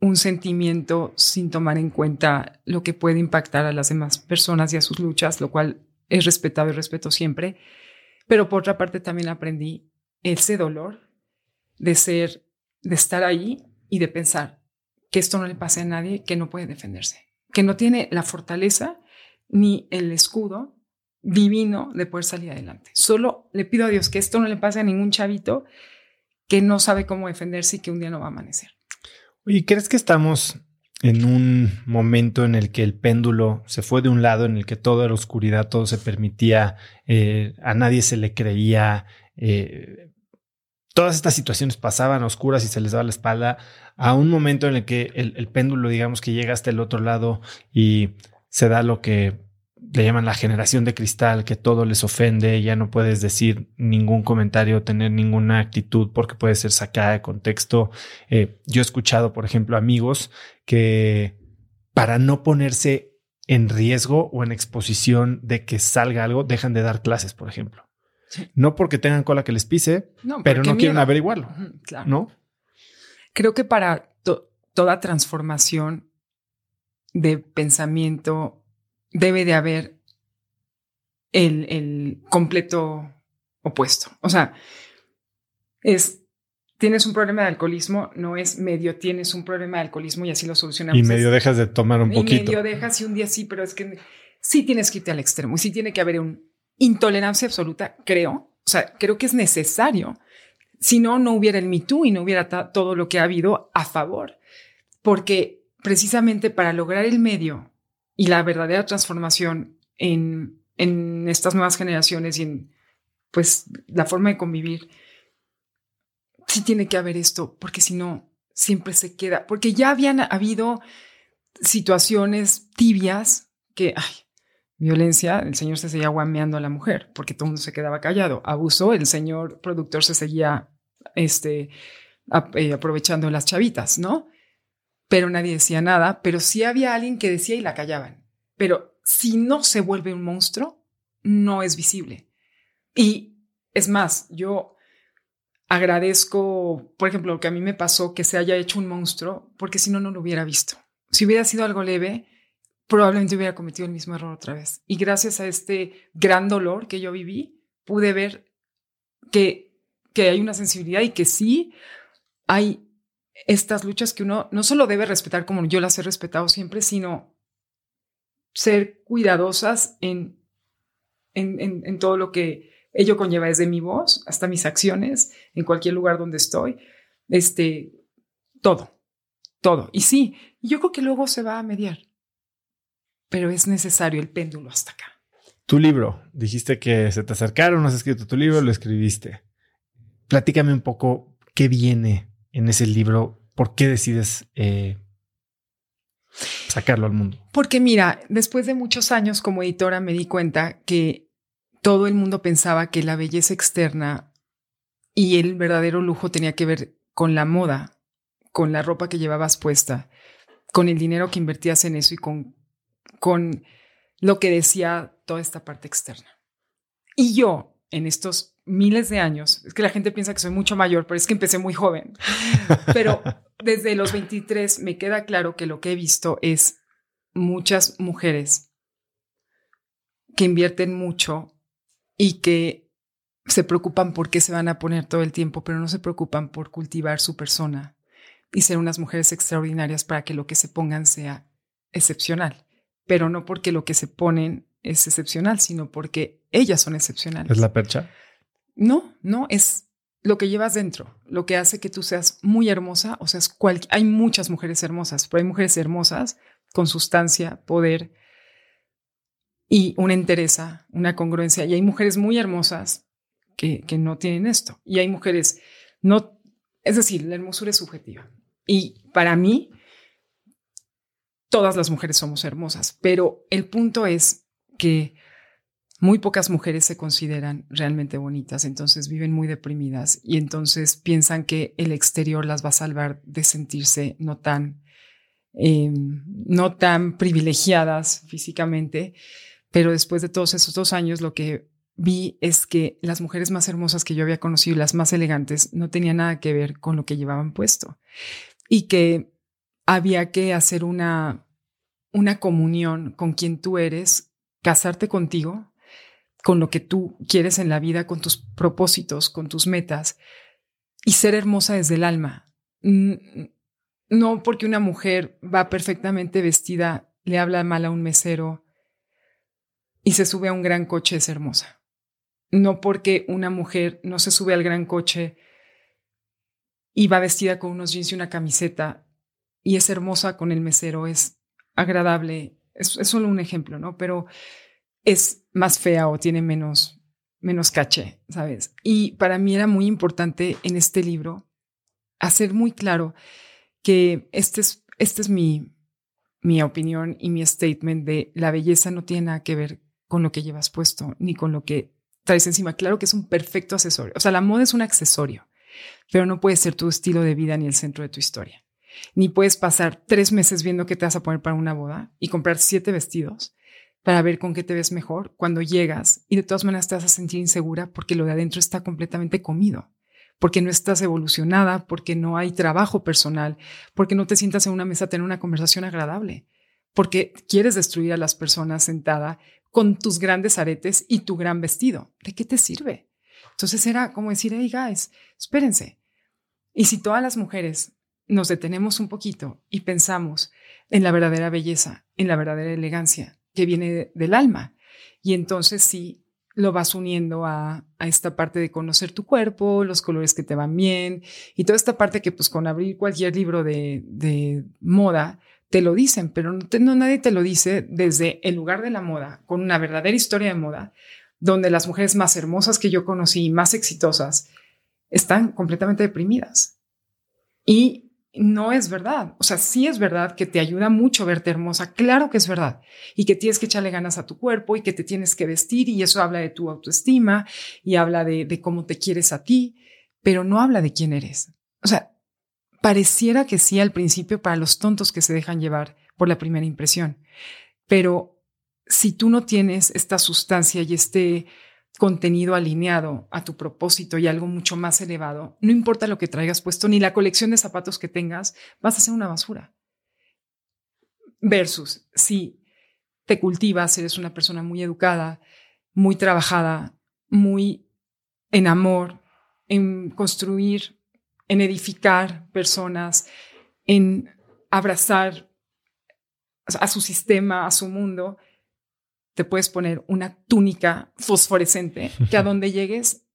un sentimiento sin tomar en cuenta lo que puede impactar a las demás personas y a sus luchas, lo cual es respetado y respeto siempre. Pero por otra parte también aprendí ese dolor de ser, de estar ahí y de pensar que esto no le pase a nadie que no puede defenderse, que no tiene la fortaleza ni el escudo divino de poder salir adelante. Solo le pido a Dios que esto no le pase a ningún chavito que no sabe cómo defenderse y que un día no va a amanecer. ¿Y ¿crees que estamos en un momento en el que el péndulo se fue de un lado, en el que todo era oscuridad, todo se permitía, eh, a nadie se le creía, eh, todas estas situaciones pasaban oscuras y se les daba la espalda, a un momento en el que el péndulo, digamos que llega hasta el otro lado y se da lo que le llaman la generación de cristal, que todo les ofende, ya no puedes decir ningún comentario, tener ninguna actitud porque puede ser sacada de contexto. Eh, yo he escuchado, por ejemplo, amigos que para no ponerse en riesgo o en exposición de que salga algo, dejan de dar clases, por ejemplo. No porque tengan cola que les pise, pero no quieren averiguarlo. Claro. ¿No? Creo que para toda transformación de pensamiento debe de haber el, completo opuesto. O sea, es, tienes un problema de alcoholismo, no es medio tienes un problema de alcoholismo y así lo solucionamos. Y medio dejas de tomar un poquito. Y medio dejas y un día sí, pero es que sí tienes que irte al extremo y sí tiene que haber una intolerancia absoluta, creo. O sea, creo que es necesario. Si no, no hubiera el Me Too y no hubiera todo lo que ha habido a favor. Porque precisamente para lograr el medio y la verdadera transformación en, en estas nuevas generaciones y en pues la forma de convivir, sí tiene que haber esto, porque si no, siempre se queda, porque ya habían habido situaciones tibias que, ay, violencia, el señor se seguía guameando a la mujer, porque todo el mundo se quedaba callado. Abuso, el señor productor se seguía este, eh, aprovechando las chavitas, ¿no? Pero nadie decía nada, pero sí había alguien que decía y la callaban. Pero si no se vuelve un monstruo, no es visible. Y es más, yo agradezco, por ejemplo, lo que a mí me pasó, que se haya hecho un monstruo, porque si no, no lo hubiera visto. Si hubiera sido algo leve, probablemente hubiera cometido el mismo error otra vez. Y gracias a este gran dolor que yo viví, pude ver que, que hay una sensibilidad y que sí hay estas luchas que uno no solo debe respetar como yo las he respetado siempre, sino ser cuidadosas en, en, todo lo que ello conlleva desde mi voz hasta mis acciones, en cualquier lugar donde estoy, este, todo, todo. Y sí, yo creo que luego se va a mediar, pero es necesario el péndulo hasta acá. Tu libro, dijiste que se te acercaron, has escrito tu libro, lo escribiste. Platícame un poco qué viene en ese libro, ¿por qué decides eh, sacarlo al mundo? Porque mira, después de muchos años como editora me di cuenta que todo el mundo pensaba que la belleza externa y el verdadero lujo tenía que ver con la moda, con la ropa que llevabas puesta, con el dinero que invertías en eso y con, con lo que decía toda esta parte externa. Y yo, en estos miles de años, es que la gente piensa que soy mucho mayor, pero es que empecé muy joven. Pero desde los 23 me queda claro que lo que he visto es muchas mujeres que invierten mucho y que se preocupan por qué se van a poner todo el tiempo, pero no se preocupan por cultivar su persona y ser unas mujeres extraordinarias para que lo que se pongan sea excepcional, pero no porque lo que se ponen es excepcional, sino porque ellas son excepcionales. ¿Es la percha? No, no, es lo que llevas dentro, lo que hace que tú seas muy hermosa, o sea, hay muchas mujeres hermosas, pero hay mujeres hermosas con sustancia, poder y una entereza, una congruencia. Y hay mujeres muy hermosas que, que no tienen esto. Y hay mujeres no, es decir, la hermosura es subjetiva. Y para mí, todas las mujeres somos hermosas, pero el punto es que muy pocas mujeres se consideran realmente bonitas, entonces viven muy deprimidas y entonces piensan que el exterior las va a salvar de sentirse no tan, em, no tan privilegiadas físicamente, pero después de todos esos dos años lo que vi es que las mujeres más hermosas que yo había conocido y las más elegantes no tenían nada que ver con lo que llevaban puesto. Y que había que hacer una, una comunión con quien tú eres, casarte contigo, con lo que tú quieres en la vida, con tus propósitos, con tus metas y ser hermosa desde el alma. No porque una mujer va perfectamente vestida, le habla mal a un mesero y se sube a un gran coche es hermosa. No porque una mujer no se sube al gran coche y va vestida con unos jeans y una camiseta y es hermosa con el mesero, es agradable, es, solo un ejemplo, ¿no? Pero es más fea o tiene menos, menos caché, ¿sabes? Y para mí era muy importante en este libro hacer muy claro que este es, este es mi, mi opinión y mi statement de la belleza no tiene nada que ver con lo que llevas puesto ni con lo que traes encima. Claro que es un perfecto accesorio. O sea, la moda es un accesorio pero no puede ser tu estilo de vida ni el centro de tu historia. Ni puedes pasar tres meses viendo qué te vas a poner para una boda y comprar siete vestidos para ver con qué te ves mejor cuando llegas y de todas maneras te vas a sentir insegura porque lo de adentro está completamente comido, porque no estás evolucionada, porque no hay trabajo personal, porque no te sientas en una mesa a tener una conversación agradable, porque quieres destruir a las personas sentada con tus grandes aretes y tu gran vestido. ¿De qué te sirve? Entonces era como decir, hey guys, espérense. Y si todas las mujeres nos detenemos un poquito y pensamos en la verdadera belleza, en la verdadera elegancia que viene del alma, y entonces sí lo vas uniendo a, esta parte de conocer tu cuerpo, los colores que te van bien y toda esta parte que pues con abrir cualquier libro de, moda te lo dicen, pero no, no, nadie te lo dice desde el lugar de la moda, con una verdadera historia de moda, donde las mujeres más hermosas que yo conocí, más exitosas, están completamente deprimidas. Y no es verdad. O sea, sí es verdad que te ayuda mucho verte hermosa, claro que es verdad. Y que tienes que echarle ganas a tu cuerpo y que te tienes que vestir y eso habla de tu autoestima y habla de, cómo te quieres a ti, pero no habla de quién eres. O sea, pareciera que sí al principio para los tontos que se dejan llevar por la primera impresión, pero si tú no tienes esta sustancia y este contenido alineado a tu propósito y algo mucho más elevado, no importa lo que traigas puesto ni la colección de zapatos que tengas, vas a ser una basura. Versus si te cultivas, eres una persona muy educada, muy trabajada, muy en amor, en construir, en edificar personas, en abrazar a su sistema, a su mundo, te puedes poner una túnica fosforescente que a donde llegues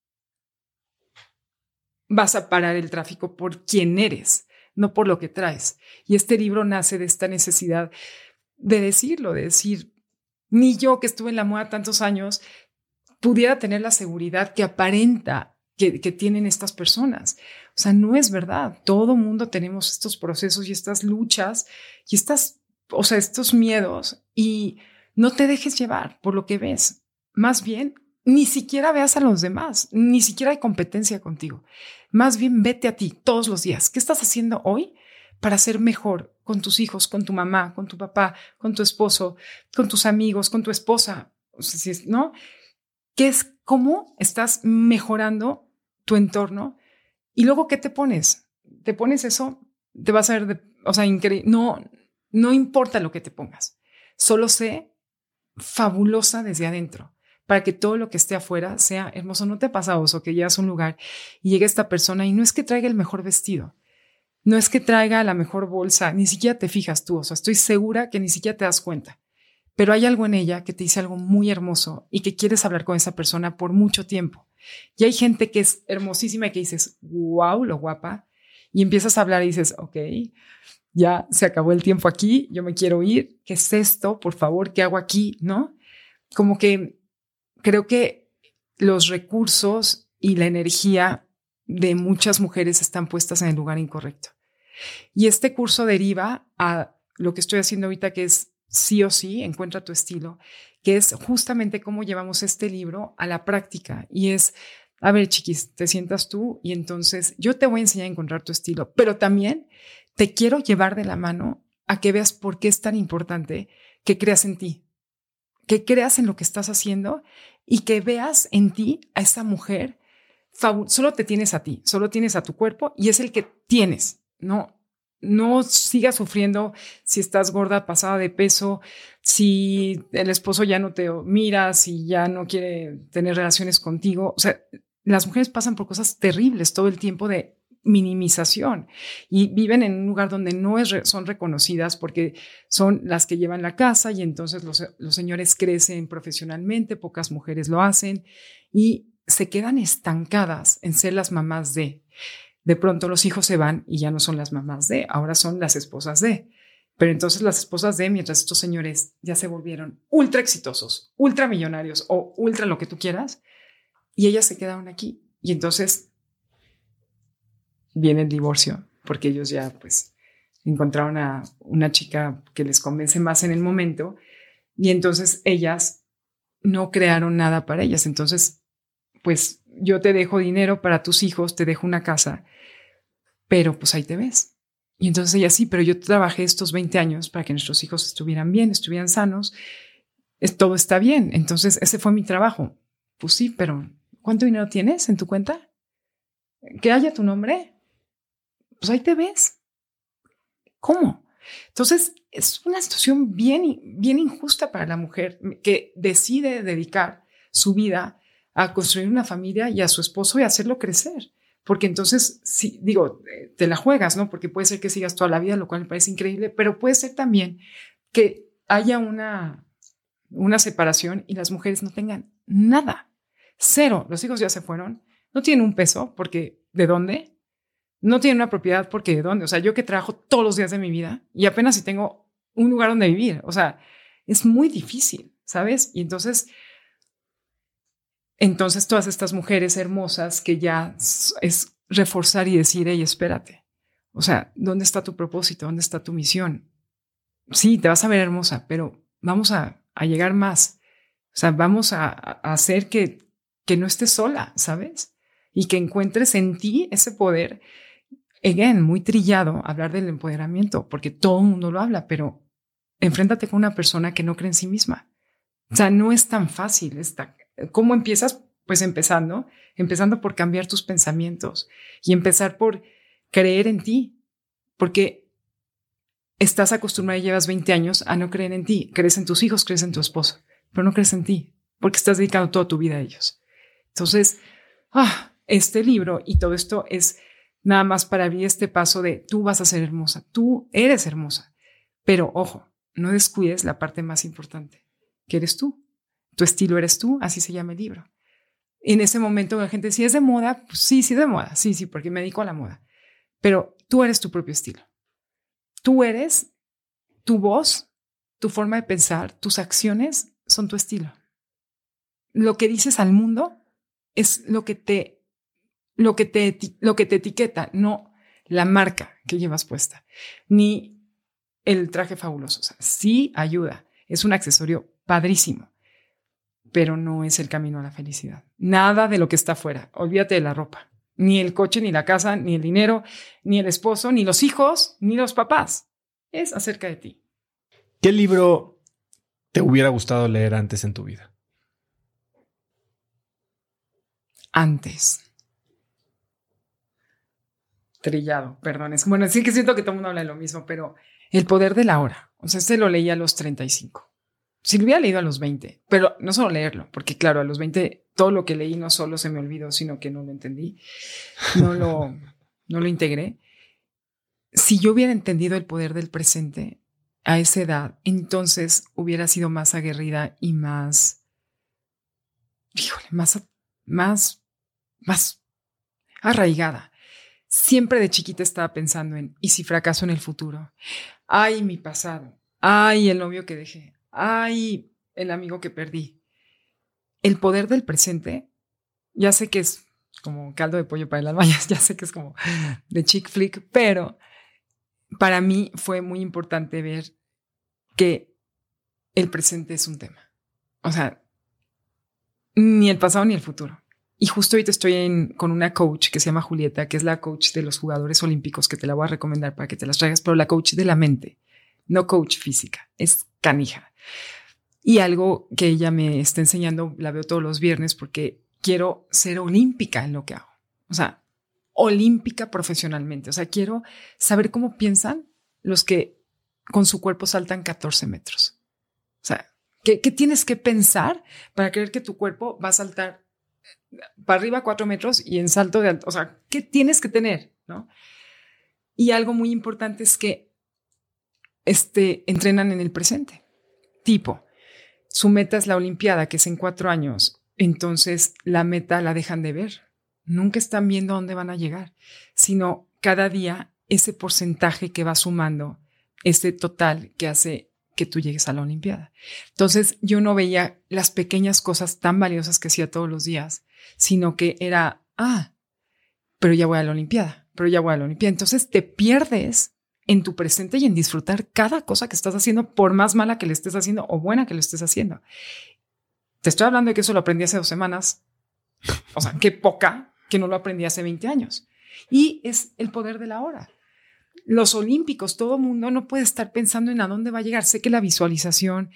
vas a parar el tráfico por quién eres, no por lo que traes. Y este libro nace de esta necesidad de decirlo, de decir, ni yo que estuve en la moda tantos años pudiera tener la seguridad que aparenta que, tienen estas personas. O sea, no es verdad. Todo mundo tenemos estos procesos y estas luchas y estas, o sea, estos miedos y no te dejes llevar por lo que ves. Más bien, ni siquiera veas a los demás, ni siquiera hay competencia contigo. Más bien vete a ti todos los días. ¿Qué estás haciendo hoy para ser mejor con tus hijos, con tu mamá, con tu papá, con tu esposo, con tus amigos, con tu esposa? ¿No? ¿Qué es cómo estás mejorando tu entorno? Y luego, ¿qué te pones? ¿Te pones eso? Te vas a ver, o sea, increíble. No, no importa lo que te pongas. Solo sé fabulosa desde adentro para que todo lo que esté afuera sea hermoso. ¿No te pasa, Oso, que llegas a un lugar y llega esta persona y no es que traiga el mejor vestido, no es que traiga la mejor bolsa, ni siquiera te fijas tú, o sea, estoy segura que ni siquiera te das cuenta, pero hay algo en ella que te dice algo muy hermoso y que quieres hablar con esa persona por mucho tiempo. Y hay gente que es hermosísima y que dices, wow, lo guapa, y empiezas a hablar y dices, ok, ya se acabó el tiempo aquí, yo me quiero ir, ¿qué es esto? Por favor, ¿qué hago aquí? ¿No? como que creo que los recursos y la energía de muchas mujeres están puestas en el lugar incorrecto. Y este curso deriva a lo que estoy haciendo ahorita, que es sí o sí, encuentra tu estilo, que es justamente cómo llevamos este libro a la práctica. Y es, a ver, chiquis, te sientas tú y entonces yo te voy a enseñar a encontrar tu estilo, pero también te quiero llevar de la mano a que veas por qué es tan importante que creas en ti, que creas en lo que estás haciendo y que veas en ti a esa mujer. Solo te tienes a ti, solo tienes a tu cuerpo y es el que tienes. No, no sigas sufriendo si estás gorda, pasada de peso, si el esposo ya no te mira, si ya no quiere tener relaciones contigo. O sea, las mujeres pasan por cosas terribles todo el tiempo de minimización y viven en un lugar donde no son reconocidas porque son las que llevan la casa y entonces los, los señores crecen profesionalmente, pocas mujeres lo hacen y se quedan estancadas en ser las mamás de. De pronto los hijos se van y ya no son las mamás de, ahora son las esposas de. Pero entonces las esposas de, mientras estos señores ya se volvieron ultra exitosos, ultra millonarios o ultra lo que tú quieras, y ellas se quedaron aquí. Y entonces viene el divorcio, porque ellos ya pues encontraron a una chica que les convence más en el momento, y entonces ellas no crearon nada para ellas. Entonces, pues yo te dejo dinero para tus hijos, te dejo una casa, pero pues ahí te ves. Y entonces ella sí, pero yo trabajé estos 20 años para que nuestros hijos estuvieran bien, estuvieran sanos, todo está bien. Entonces ese fue mi trabajo. Pues sí, pero ¿cuánto dinero tienes en tu cuenta? Que haya tu nombre. Pues ahí te ves. ¿Cómo? Entonces es una situación bien, bien injusta para la mujer que decide dedicar su vida a construir una familia y a su esposo y hacerlo crecer. Porque entonces, sí, digo, te la juegas, ¿no? Porque puede ser que sigas toda la vida, lo cual me parece increíble, pero puede ser también que haya una, una separación y las mujeres no tengan nada. Cero. Los hijos ya se fueron. No tienen un peso porque ¿de dónde? No tienen una propiedad porque ¿de dónde? O sea, yo que trabajo todos los días de mi vida y apenas si tengo un lugar donde vivir. O sea, es muy difícil, ¿sabes? Y entonces entonces todas estas mujeres hermosas que ya es reforzar y decir, hey, espérate. O sea, ¿dónde está tu propósito? ¿Dónde está tu misión? Sí, te vas a ver hermosa, pero vamos a, llegar más. O sea, vamos a, hacer que, que no estés sola, ¿sabes? Y que encuentres en ti ese poder. Again, muy trillado hablar del empoderamiento, porque todo el mundo lo habla, pero enfréntate con una persona que no cree en sí misma. O sea, no es tan fácil, está, ¿Cómo empiezas? Pues empezando, empezando por cambiar tus pensamientos y empezar por creer en ti, porque estás acostumbrado y llevas 20 años a no creer en ti, crees en tus hijos, crees en tu esposo, pero no crees en ti, porque estás dedicando toda tu vida a ellos. Entonces, ah, este libro y todo esto es nada más para abrir este paso de tú vas a ser hermosa, tú eres hermosa, pero ojo, no descuides la parte más importante, que eres tú. Tu estilo eres tú, así se llama el libro. En ese momento la gente, si es de moda, pues sí, sí de moda, sí, sí, porque me dedico a la moda. Pero tú eres tu propio estilo. Tú eres tu voz, tu forma de pensar, tus acciones son tu estilo. Lo que dices al mundo es lo que te, lo que te, lo que te etiqueta, no la marca que llevas puesta, ni el traje fabuloso. O sea, sí ayuda, es un accesorio padrísimo, pero no es el camino a la felicidad. Nada de lo que está afuera. Olvídate de la ropa. Ni el coche, ni la casa, ni el dinero, ni el esposo, ni los hijos, ni los papás. Es acerca de ti. ¿Qué libro te hubiera gustado leer antes en tu vida? Antes. Trillado, perdón. Es, bueno, sí que siento que todo el mundo habla de lo mismo, pero El poder de la hora. O sea, este lo leí a los 35 si lo hubiera leído a los 20, pero no solo leerlo, porque claro, a los 20 todo lo que leí no solo se me olvidó, sino que no lo entendí, no lo, no lo integré. Si yo hubiera entendido el poder del presente a esa edad, entonces hubiera sido más aguerrida y más, híjole, más, más, más arraigada. Siempre de chiquita estaba pensando en, ¿y si fracaso en el futuro? Ay, mi pasado. Ay, el novio que dejé ay, el amigo que perdí. el poder del presente, ya sé que es como caldo de pollo para el alma, ya sé que es como de chick flick, pero para mí fue muy importante ver que el presente es un tema. O sea, ni el pasado ni el futuro. Y justo ahorita estoy con una coach que se llama Julieta, que es la coach de los jugadores olímpicos, que te la voy a recomendar para que te las traigas, pero la coach de la mente, no coach física, es canija. Y algo que ella me está enseñando, la veo todos los viernes porque quiero ser olímpica en lo que hago. O sea, olímpica profesionalmente. O sea, quiero saber cómo piensan los que con su cuerpo saltan 14 metros. O sea, ¿qué, qué tienes que pensar para creer que tu cuerpo va a saltar para arriba cuatro metros y en salto de alto. O sea, ¿qué tienes que tener? ¿no? Y algo muy importante es que este, entrenan en el presente. Tipo, su meta es la Olimpiada, que es en cuatro años. Entonces, la meta la dejan de ver. Nunca están viendo dónde van a llegar, sino cada día ese porcentaje que va sumando, ese total que hace que tú llegues a la Olimpiada. Entonces yo no veía las pequeñas cosas tan valiosas que hacía todos los días, sino que era, ah, pero ya voy a la Olimpiada, pero ya voy a la Olimpiada. Entonces te pierdes en tu presente y en disfrutar cada cosa que estás haciendo, por más mala que le estés haciendo o buena que lo estés haciendo. Te estoy hablando de que eso lo aprendí hace dos semanas. O sea, qué poca que no lo aprendí hace 20 años. Y es el poder de la hora los olímpicos, todo mundo no puede estar pensando en a dónde va a llegar. Sé que la visualización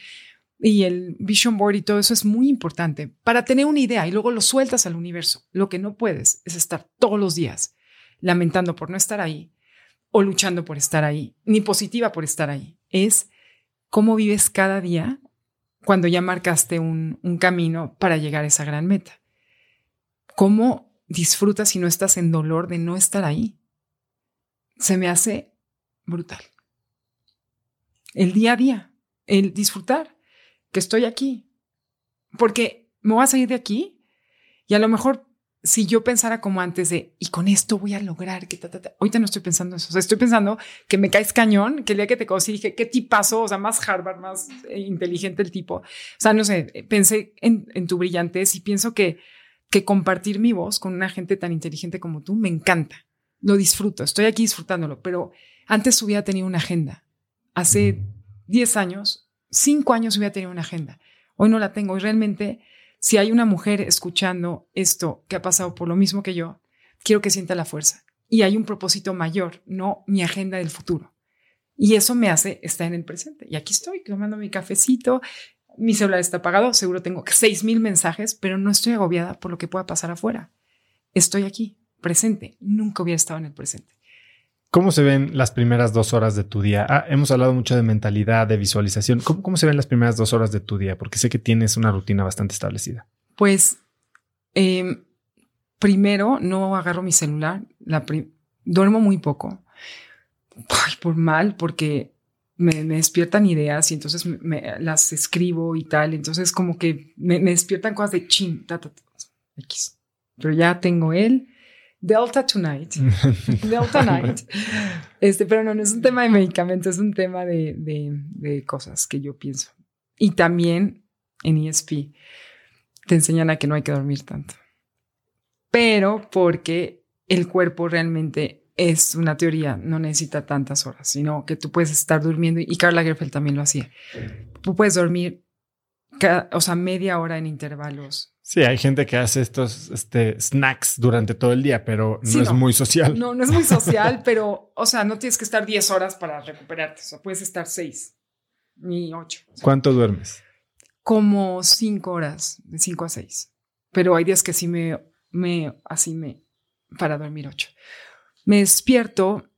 y el vision board y todo eso es muy importante para tener una idea y luego lo sueltas al universo. Lo que no puedes es estar todos los días lamentando por no estar ahí o luchando por estar ahí, ni positiva por estar ahí. Es cómo vives cada día cuando ya marcaste un, un camino para llegar a esa gran meta. ¿Cómo disfrutas si no estás en dolor de no estar ahí? Se me hace brutal. El día a día, el disfrutar que estoy aquí. Porque me voy a salir de aquí y a lo mejor si yo pensara como antes de, y con esto voy a lograr que ta, ta, ta. ahorita no estoy pensando eso. O sea, estoy pensando que me caes cañón, que el día que te conocí dije, qué tipazo, o sea, más Harvard, más eh, inteligente el tipo. O sea, no sé, pensé en, en tu brillantez y pienso que, que compartir mi voz con una gente tan inteligente como tú me encanta lo disfruto, estoy aquí disfrutándolo, pero antes hubiera tenido una agenda. Hace 10 años, 5 años hubiera tenido una agenda. Hoy no la tengo y realmente si hay una mujer escuchando esto que ha pasado por lo mismo que yo, quiero que sienta la fuerza. Y hay un propósito mayor, no mi agenda del futuro. Y eso me hace estar en el presente. Y aquí estoy tomando mi cafecito, mi celular está apagado, seguro tengo seis mil mensajes, pero no estoy agobiada por lo que pueda pasar afuera. Estoy aquí presente. Nunca hubiera estado en el presente. ¿Cómo se ven las primeras dos horas de tu día? Ah, hemos hablado mucho de mentalidad, de visualización. ¿Cómo, se ven las primeras dos horas de tu día? Porque sé que tienes una rutina bastante establecida. Pues em, primero no agarro mi celular, duermo muy poco. por mal, porque me, despiertan ideas y entonces me, las escribo y tal. Entonces como que me, despiertan cosas de chin, X. Pero ya tengo él Delta Tonight. Delta Night. Este, pero no, no es un tema de medicamentos, es un tema de, de, cosas que yo pienso. Y también en ESP te enseñan a que no hay que dormir tanto. Pero porque el cuerpo realmente es una teoría, no necesita tantas horas, sino que tú puedes estar durmiendo, y Carla Gerfeld también lo hacía. Tú puedes dormir, o sea, media hora en intervalos Sí, hay gente que hace estos este, snacks durante todo el día, pero no es muy social. No, no es muy social, pero, o sea, no tienes que estar 10 horas para recuperarte. O sea, puedes estar 6 ni 8. ¿Cuánto duermes? Como 5 horas, de 5 a 6. Pero hay días que sí me, me, así me, para dormir 8. Me despierto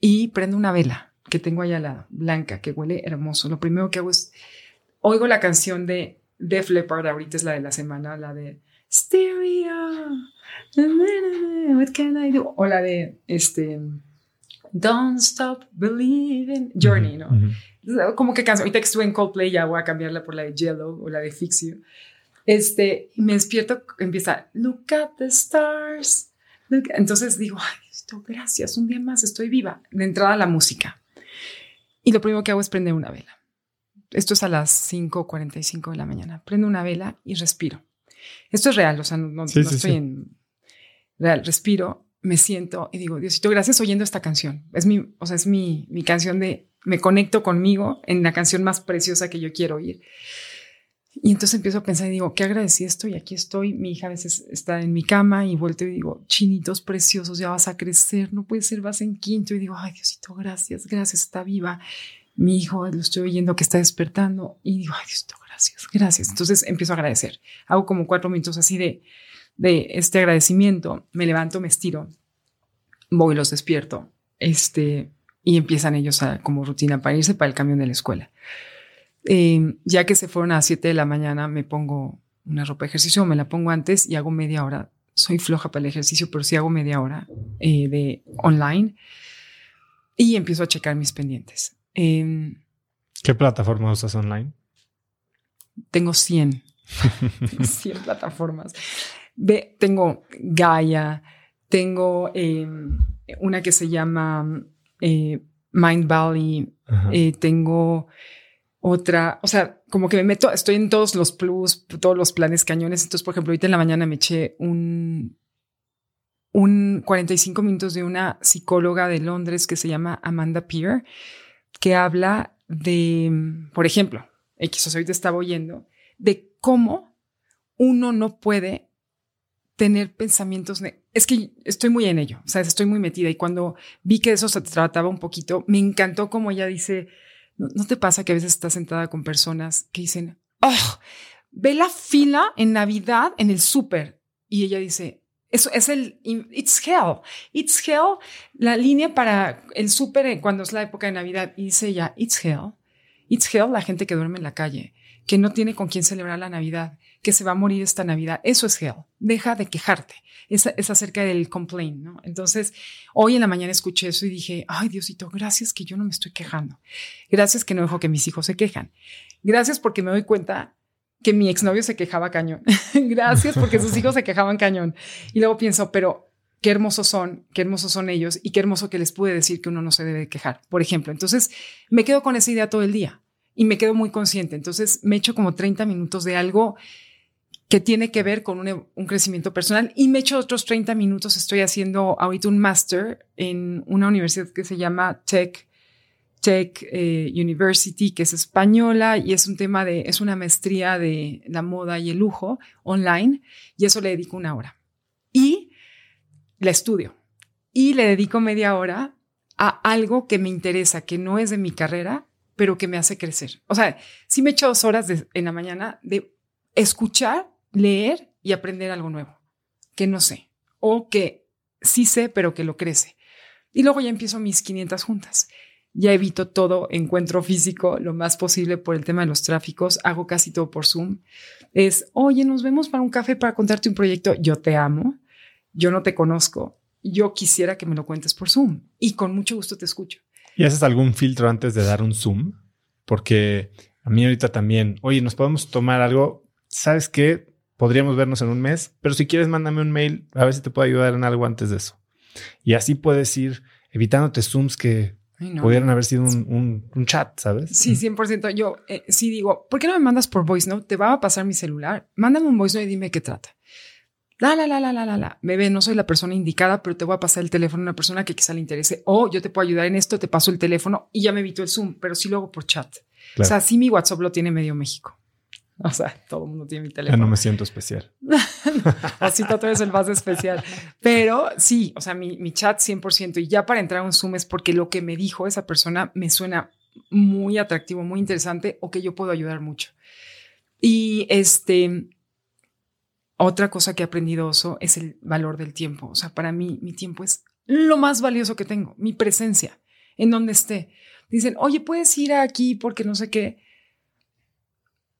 y prendo una vela que tengo allá la blanca, que huele hermoso. Lo primero que hago es, oigo la canción de Def Leppard ahorita es la de la semana, la de Stereo, what can I do? O la de este Don't Stop Believing, Journey, ¿no? Como que canso. Ahorita que estuve en Coldplay ya voy a cambiarla por la de Yellow o la de Fix You. Este, me despierto, empieza Look at the stars. Entonces digo, ay, esto, gracias, un día más, estoy viva. De entrada la música. Y lo primero que hago es prender una vela esto es a las 5.45 de la mañana, prendo una vela y respiro. Esto es real, o sea, no, estoy en real, respiro, me siento y digo, Diosito, gracias oyendo esta canción. Es mi, o sea, es mi, mi canción de, me conecto conmigo en la canción más preciosa que yo quiero oír. Y entonces empiezo a pensar y digo, qué agradecí esto y aquí estoy. Mi hija a veces está en mi cama y vuelto y digo, chinitos preciosos, ya vas a crecer, no puede ser, vas en quinto. Y digo, ay Diosito, gracias, gracias, está viva. Mi hijo lo estoy oyendo que está despertando y digo, ay Diosito, gracias, gracias. Entonces empiezo a agradecer. Hago como cuatro minutos así de, de este agradecimiento. Me levanto, me estiro, voy, los despierto. Este, y empiezan ellos a, como rutina para irse para el camión de la escuela. Eh, ya que se fueron a las 7 de la mañana, me pongo una ropa de ejercicio, me la pongo antes y hago media hora. Soy floja para el ejercicio, pero sí hago media hora eh, de online y empiezo a checar mis pendientes. Em, ¿Qué plataforma usas online? Tengo 100. 100 plataformas. Ve, tengo Gaia, tengo em, una que se llama eh, Mind Valley, tengo otra, o sea, como que me meto, estoy en todos los plus, todos los planes cañones. Entonces, por ejemplo, ahorita en la mañana me eché un, un 45 minutos de una psicóloga de Londres que se llama Amanda Peer, que habla de, por ejemplo, X, ahorita estaba oyendo, de cómo uno no puede tener pensamientos. Es que estoy muy en ello, o sea, estoy muy metida y cuando vi que eso se trataba un poquito, me encantó como ella dice, ¿No, te pasa que a veces estás sentada con personas que dicen, oh, ve la fila en Navidad en el súper? Y ella dice, eso es el, it's hell, it's hell, la línea para el súper cuando es la época de Navidad. Y dice ella, it's hell, it's hell la gente que duerme en la calle, que no tiene con quién celebrar la Navidad, que se va a morir esta Navidad. Eso es hell. Deja de quejarte. Es, es acerca del complaint, ¿no? Entonces, hoy en la mañana escuché eso y dije, ay, Diosito, gracias que yo no me estoy quejando. Gracias que no dejo que mis hijos se quejan. Gracias porque me doy cuenta que mi exnovio se quejaba cañón. gracias porque sus hijos se quejaban cañón. Y luego pienso, pero qué hermosos son, qué hermosos son ellos y qué hermoso que les pude decir que uno no se debe quejar, por ejemplo. Entonces, me quedo con esa idea todo el día y me quedo muy consciente. Entonces, me echo como 30 minutos de algo que tiene que ver con un, crecimiento personal y me echo otros 30 minutos. Estoy haciendo ahorita un máster en una universidad que se llama Tech, Tech eh, University, que es española y es un tema de, es una maestría de la moda y el lujo online y eso le dedico una hora. Y la estudio y le dedico media hora a algo que me interesa, que no es de mi carrera, pero que me hace crecer. O sea, sí me echo dos horas en la mañana de escuchar leer y aprender algo nuevo que no sé o que sí sé, pero que lo crece. Y luego ya empiezo mis 500 juntas. Ya evito todo encuentro físico lo más posible por el tema de los tráficos. Hago casi todo por Zoom. Es, oye, nos vemos para un café para contarte un proyecto. Yo te amo. Yo no te conozco. Yo quisiera que me lo cuentes por Zoom y con mucho gusto te escucho. ¿Y haces algún filtro antes de dar un Zoom? Porque a mí ahorita también, oye, nos podemos tomar algo. ¿Sabes qué? podríamos vernos en un mes, pero si quieres, mándame un mail, a ver si te puedo ayudar en algo antes de eso. Y así puedes ir evitándote Zooms que pudieran haber sido un, chat, ¿sabes? Sí, 100%. Yo eh, sí digo, ¿por qué no me mandas por voice note? Te va a pasar mi celular. Mándame un voice note y dime qué trata. La, la, la, la, la, la, la. Bebé, no soy la persona indicada, pero te voy a pasar el teléfono a una persona que quizá le interese. O yo te puedo ayudar en esto, te paso el teléfono y ya me evito el Zoom, pero sí lo hago por chat. O sea, sí mi WhatsApp lo tiene medio México. O sea, todo el mundo tiene mi teléfono. Ya no me siento especial. Así todo es el más especial. Pero sí, o sea, mi, mi chat 100%. Y ya para entrar a un Zoom es porque lo que me dijo esa persona me suena muy atractivo, muy interesante o que yo puedo ayudar mucho. Y este, otra cosa que he aprendido oso es el valor del tiempo. O sea, para mí, mi tiempo es lo más valioso que tengo, mi presencia, en donde esté. Dicen, oye, puedes ir aquí porque no sé qué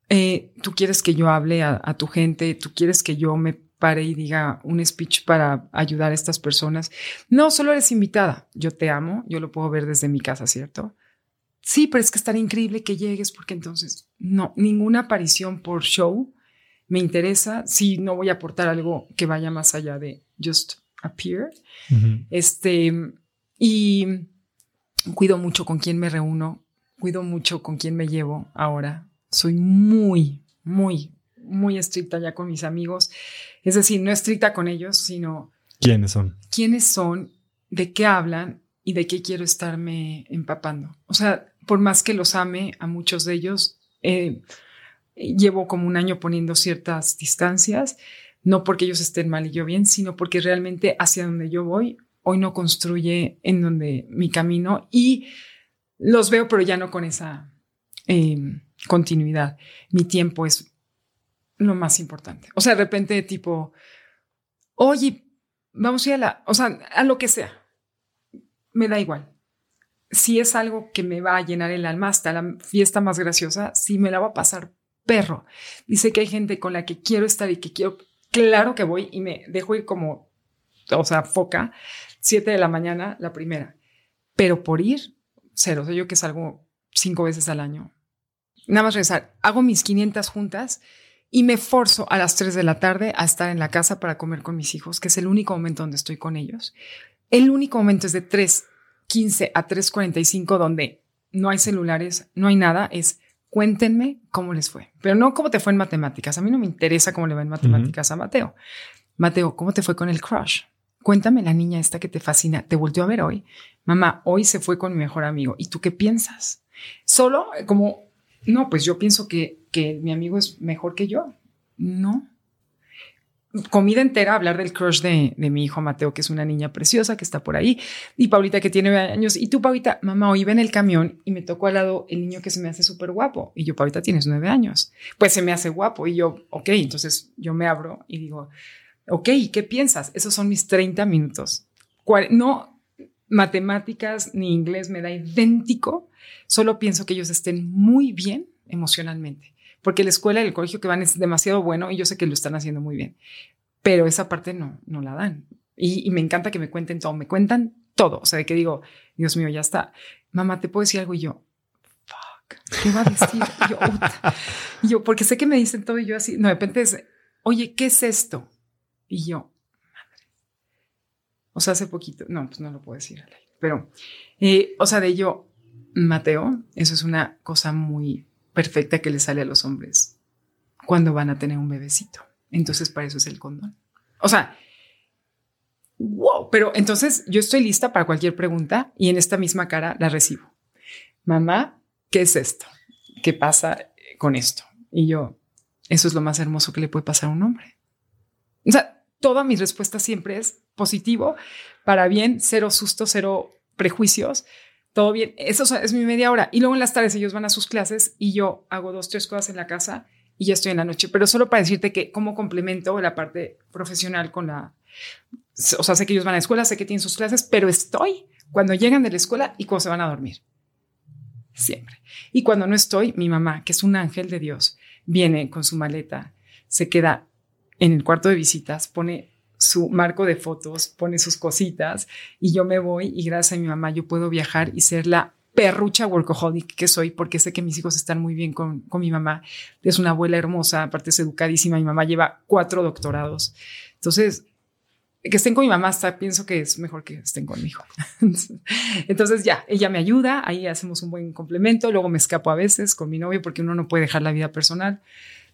eh, tú quieres que yo hable a, tu gente, tú quieres que yo me pare y diga un speech para ayudar a estas personas. No, solo eres invitada. Yo te amo, yo lo puedo ver desde mi casa, ¿cierto? Sí, pero es que estaría increíble que llegues porque entonces, no, ninguna aparición por show me interesa si no voy a aportar algo que vaya más allá de just appear. Este, y cuido mucho con quién me reúno, cuido mucho con quién me llevo ahora. Soy muy, muy, muy estricta ya con mis amigos. Es decir, no estricta con ellos, sino... ¿Quiénes son? ¿Quiénes son? ¿De qué hablan? ¿Y de qué quiero estarme empapando? O sea, por más que los ame a muchos de ellos, eh, llevo como un año poniendo ciertas distancias, no porque ellos estén mal y yo bien, sino porque realmente hacia donde yo voy, hoy no construye en donde mi camino y los veo, pero ya no con esa em, continuidad. Mi tiempo es lo más importante. O sea, de repente tipo, oye, vamos a ir a la, o sea, a lo que sea. Me da igual si es algo que me va a llenar el alma hasta la fiesta más graciosa, sí me la va a pasar perro. Dice que hay gente con la que quiero estar y que quiero, claro que voy y me dejo ir como, o sea, foca, siete de la mañana, la primera. Pero por ir, cero. O sea, yo que salgo cinco veces al año. Nada más regresar. Hago mis 500 juntas y me forzo a las 3 de la tarde a estar en la casa para comer con mis hijos, que es el único momento donde estoy con ellos. El único momento es de 3 15 a 3.45 donde no hay celulares, no hay nada, es cuéntenme cómo les fue. Pero no cómo te fue en matemáticas. A mí no me interesa cómo le va en matemáticas a Mateo. Mateo, ¿cómo te fue con el crush? Cuéntame la niña esta que te fascina. ¿Te volteó a ver hoy? Mamá, hoy se fue con mi mejor amigo. ¿Y tú qué piensas? Solo como, no, pues yo pienso que, que mi amigo es mejor que yo. No, comida entera hablar del crush de, mi hijo Mateo, que es una niña preciosa que está por ahí, y Paulita que tiene años. Y tú, Paulita, mamá, hoy iba en el camión y me tocó al lado el niño que se me hace súper guapo. Y yo, Paulita, tienes nueve años. Pues se me hace guapo. Y yo, ok, entonces yo me abro y digo, ok, ¿qué piensas? Esos son mis 30 minutos. No matemáticas ni inglés me da idéntico. Solo pienso que ellos estén muy bien emocionalmente porque la escuela y el colegio que van es demasiado bueno y yo sé que lo están haciendo muy bien, pero esa parte no, no la dan. Y, me encanta que me cuenten todo, me cuentan todo, o sea, de que digo, Dios mío, ya está, mamá, ¿te puedo decir algo? Y yo, fuck, ¿qué va a decir? y yo, porque sé que me dicen todo y yo así, no, de repente es, oye, ¿qué es esto? Y yo. O sea, hace poquito, no, pues no lo puedo decir, pero, eh, o sea, de yo, Mateo, eso es una cosa muy perfecta que le sale a los hombres cuando van a tener un bebecito. Entonces, para eso es el condón. O sea, wow, pero entonces yo estoy lista para cualquier pregunta y en esta misma cara la recibo. Mamá, ¿qué es esto? ¿Qué pasa con esto? Y yo, eso es lo más hermoso que le puede pasar a un hombre. O sea, toda mi respuesta siempre es positivo, para bien, cero susto, cero prejuicios, todo bien. Eso es mi media hora. Y luego en las tardes ellos van a sus clases y yo hago dos, tres cosas en la casa y ya estoy en la noche. Pero solo para decirte que como complemento la parte profesional con la... O sea, sé que ellos van a la escuela, sé que tienen sus clases, pero estoy cuando llegan de la escuela y cuando se van a dormir. Siempre. Y cuando no estoy, mi mamá, que es un ángel de Dios, viene con su maleta, se queda en el cuarto de visitas, pone su marco de fotos, pone sus cositas y yo me voy y gracias a mi mamá yo puedo viajar y ser la perrucha workaholic que soy porque sé que mis hijos están muy bien con, con mi mamá. Es una abuela hermosa, aparte es educadísima, mi mamá lleva cuatro doctorados. Entonces, que estén con mi mamá hasta pienso que es mejor que estén conmigo. Entonces ya, ella me ayuda, ahí hacemos un buen complemento, luego me escapo a veces con mi novio porque uno no puede dejar la vida personal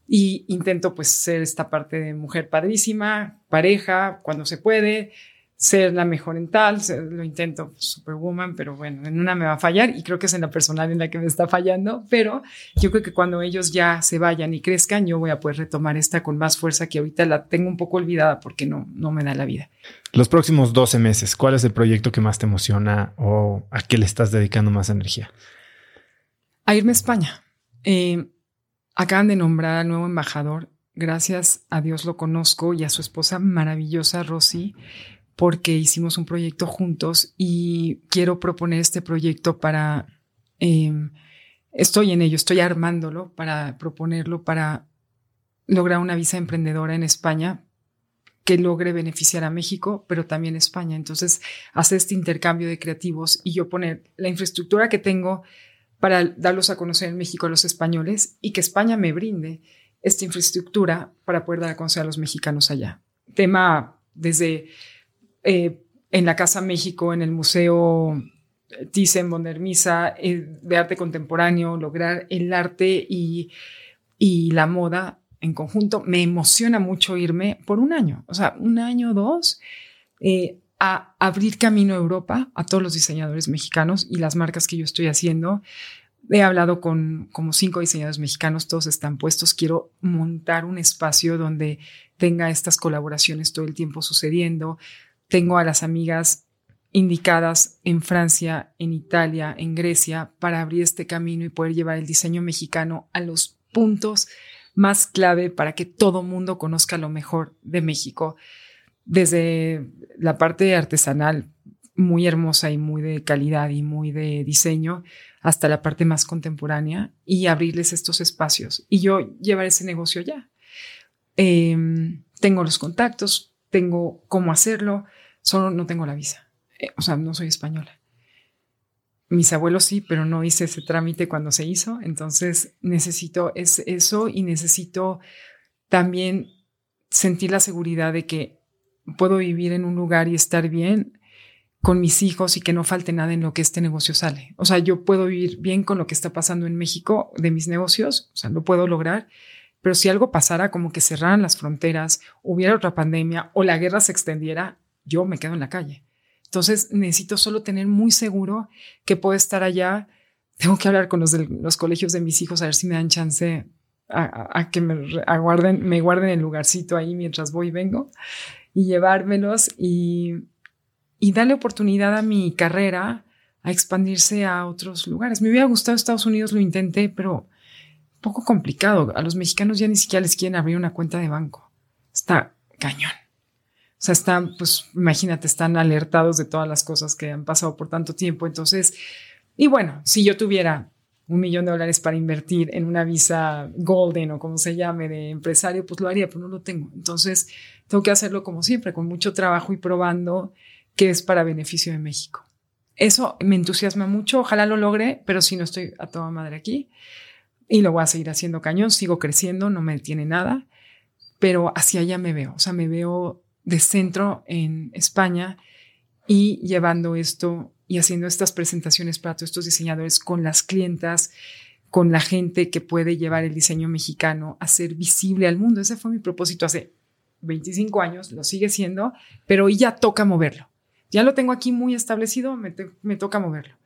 y intento pues ser esta parte de mujer padrísima, pareja, cuando se puede, ser la mejor en tal, lo intento superwoman, pero bueno, en una me va a fallar y creo que es en la personal en la que me está fallando, pero yo creo que cuando ellos ya se vayan y crezcan, yo voy a poder retomar esta con más fuerza que ahorita la tengo un poco olvidada porque no, no me da la vida. Los próximos 12 meses, ¿cuál es el proyecto que más te emociona o a qué le estás dedicando más energía? A irme a España. Eh, Acaban de nombrar al nuevo embajador. Gracias a Dios lo conozco y a su esposa maravillosa, Rosy, porque hicimos un proyecto juntos y quiero proponer este proyecto para... Em, estoy en ello, estoy armándolo para proponerlo, para lograr una visa emprendedora en España que logre beneficiar a México, pero también España. Entonces, hacer este intercambio de creativos y yo poner la infraestructura que tengo para darlos a conocer en México a los españoles y que España me brinde esta infraestructura para poder dar a conocer a los mexicanos allá. Tema desde eh, en la Casa México, en el Museo Thyssen, Modermisa, eh, de arte contemporáneo, lograr el arte y, y la moda en conjunto. Me emociona mucho irme por un año, o sea, un año o dos, eh, a abrir camino a Europa, a todos los diseñadores mexicanos y las marcas que yo estoy haciendo. He hablado con como cinco diseñadores mexicanos, todos están puestos. Quiero montar un espacio donde tenga estas colaboraciones todo el tiempo sucediendo. Tengo a las amigas indicadas en Francia, en Italia, en Grecia, para abrir este camino y poder llevar el diseño mexicano a los puntos más clave para que todo mundo conozca lo mejor de México. Desde la parte artesanal, muy hermosa y muy de calidad y muy de diseño, hasta la parte más contemporánea y abrirles estos espacios y yo llevar ese negocio ya. Em, tengo los contactos, tengo cómo hacerlo, solo no tengo la visa. Eh, o sea, no soy española. Mis abuelos sí, pero no hice ese trámite cuando se hizo. Entonces necesito eso y necesito también sentir la seguridad de que puedo vivir en un lugar y estar bien con mis hijos y que no falte nada en lo que este negocio sale. O sea, yo puedo vivir bien con lo que está pasando en México de mis negocios, o sea, lo puedo lograr, pero si algo pasara como que cerraran las fronteras, hubiera otra pandemia o la guerra se extendiera, yo me quedo en la calle. Entonces necesito solo tener muy seguro que puedo estar allá. Tengo que hablar con los, de, los colegios de mis hijos a ver si me dan chance a, que me aguarden, me guarden el lugarcito ahí mientras voy y vengo y llevármelos y, y darle oportunidad a mi carrera a expandirse a otros lugares. Me hubiera gustado Estados Unidos, lo intenté, pero poco complicado. A los mexicanos ya ni siquiera les quieren abrir una cuenta de banco. Está cañón. O sea, están, pues imagínate, están alertados de todas las cosas que han pasado por tanto tiempo. Entonces, y bueno, si yo tuviera un millón de dólares para invertir en una visa golden o como se llame de empresario, pues lo haría, pero no lo tengo. Entonces, tengo que hacerlo como siempre, con mucho trabajo y probando que es para beneficio de México. Eso me entusiasma mucho, ojalá lo logre, pero si no estoy a toda madre aquí y lo voy a seguir haciendo cañón, sigo creciendo, no me detiene nada, pero hacia allá me veo, o sea, me veo de centro en España y llevando esto y haciendo estas presentaciones para todos estos diseñadores con las clientas, con la gente que puede llevar el diseño mexicano a ser visible al mundo. Ese fue mi propósito hace 25 años, lo sigue siendo, pero hoy ya toca moverlo. Ya lo tengo aquí muy establecido, me, me toca moverlo.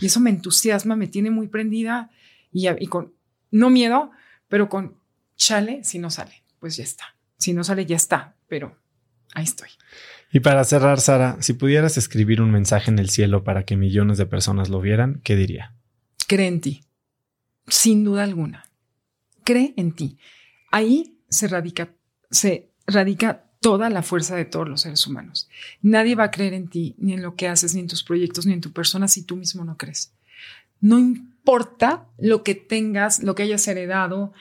Y eso me entusiasma, me tiene muy prendida y, y con, no miedo, pero con chale, si no sale, pues ya está. Si no sale, ya está, pero ahí estoy. Y para cerrar, Sara, si pudieras escribir un mensaje en el cielo para que millones de personas lo vieran, ¿qué diría? Cree en ti, sin duda alguna. Cree en ti. Ahí se radica, se radica toda la fuerza de todos los seres humanos. Nadie va a creer en ti, ni en lo que haces, ni en tus proyectos, ni en tu persona si tú mismo no crees. No importa lo que tengas, lo que hayas heredado,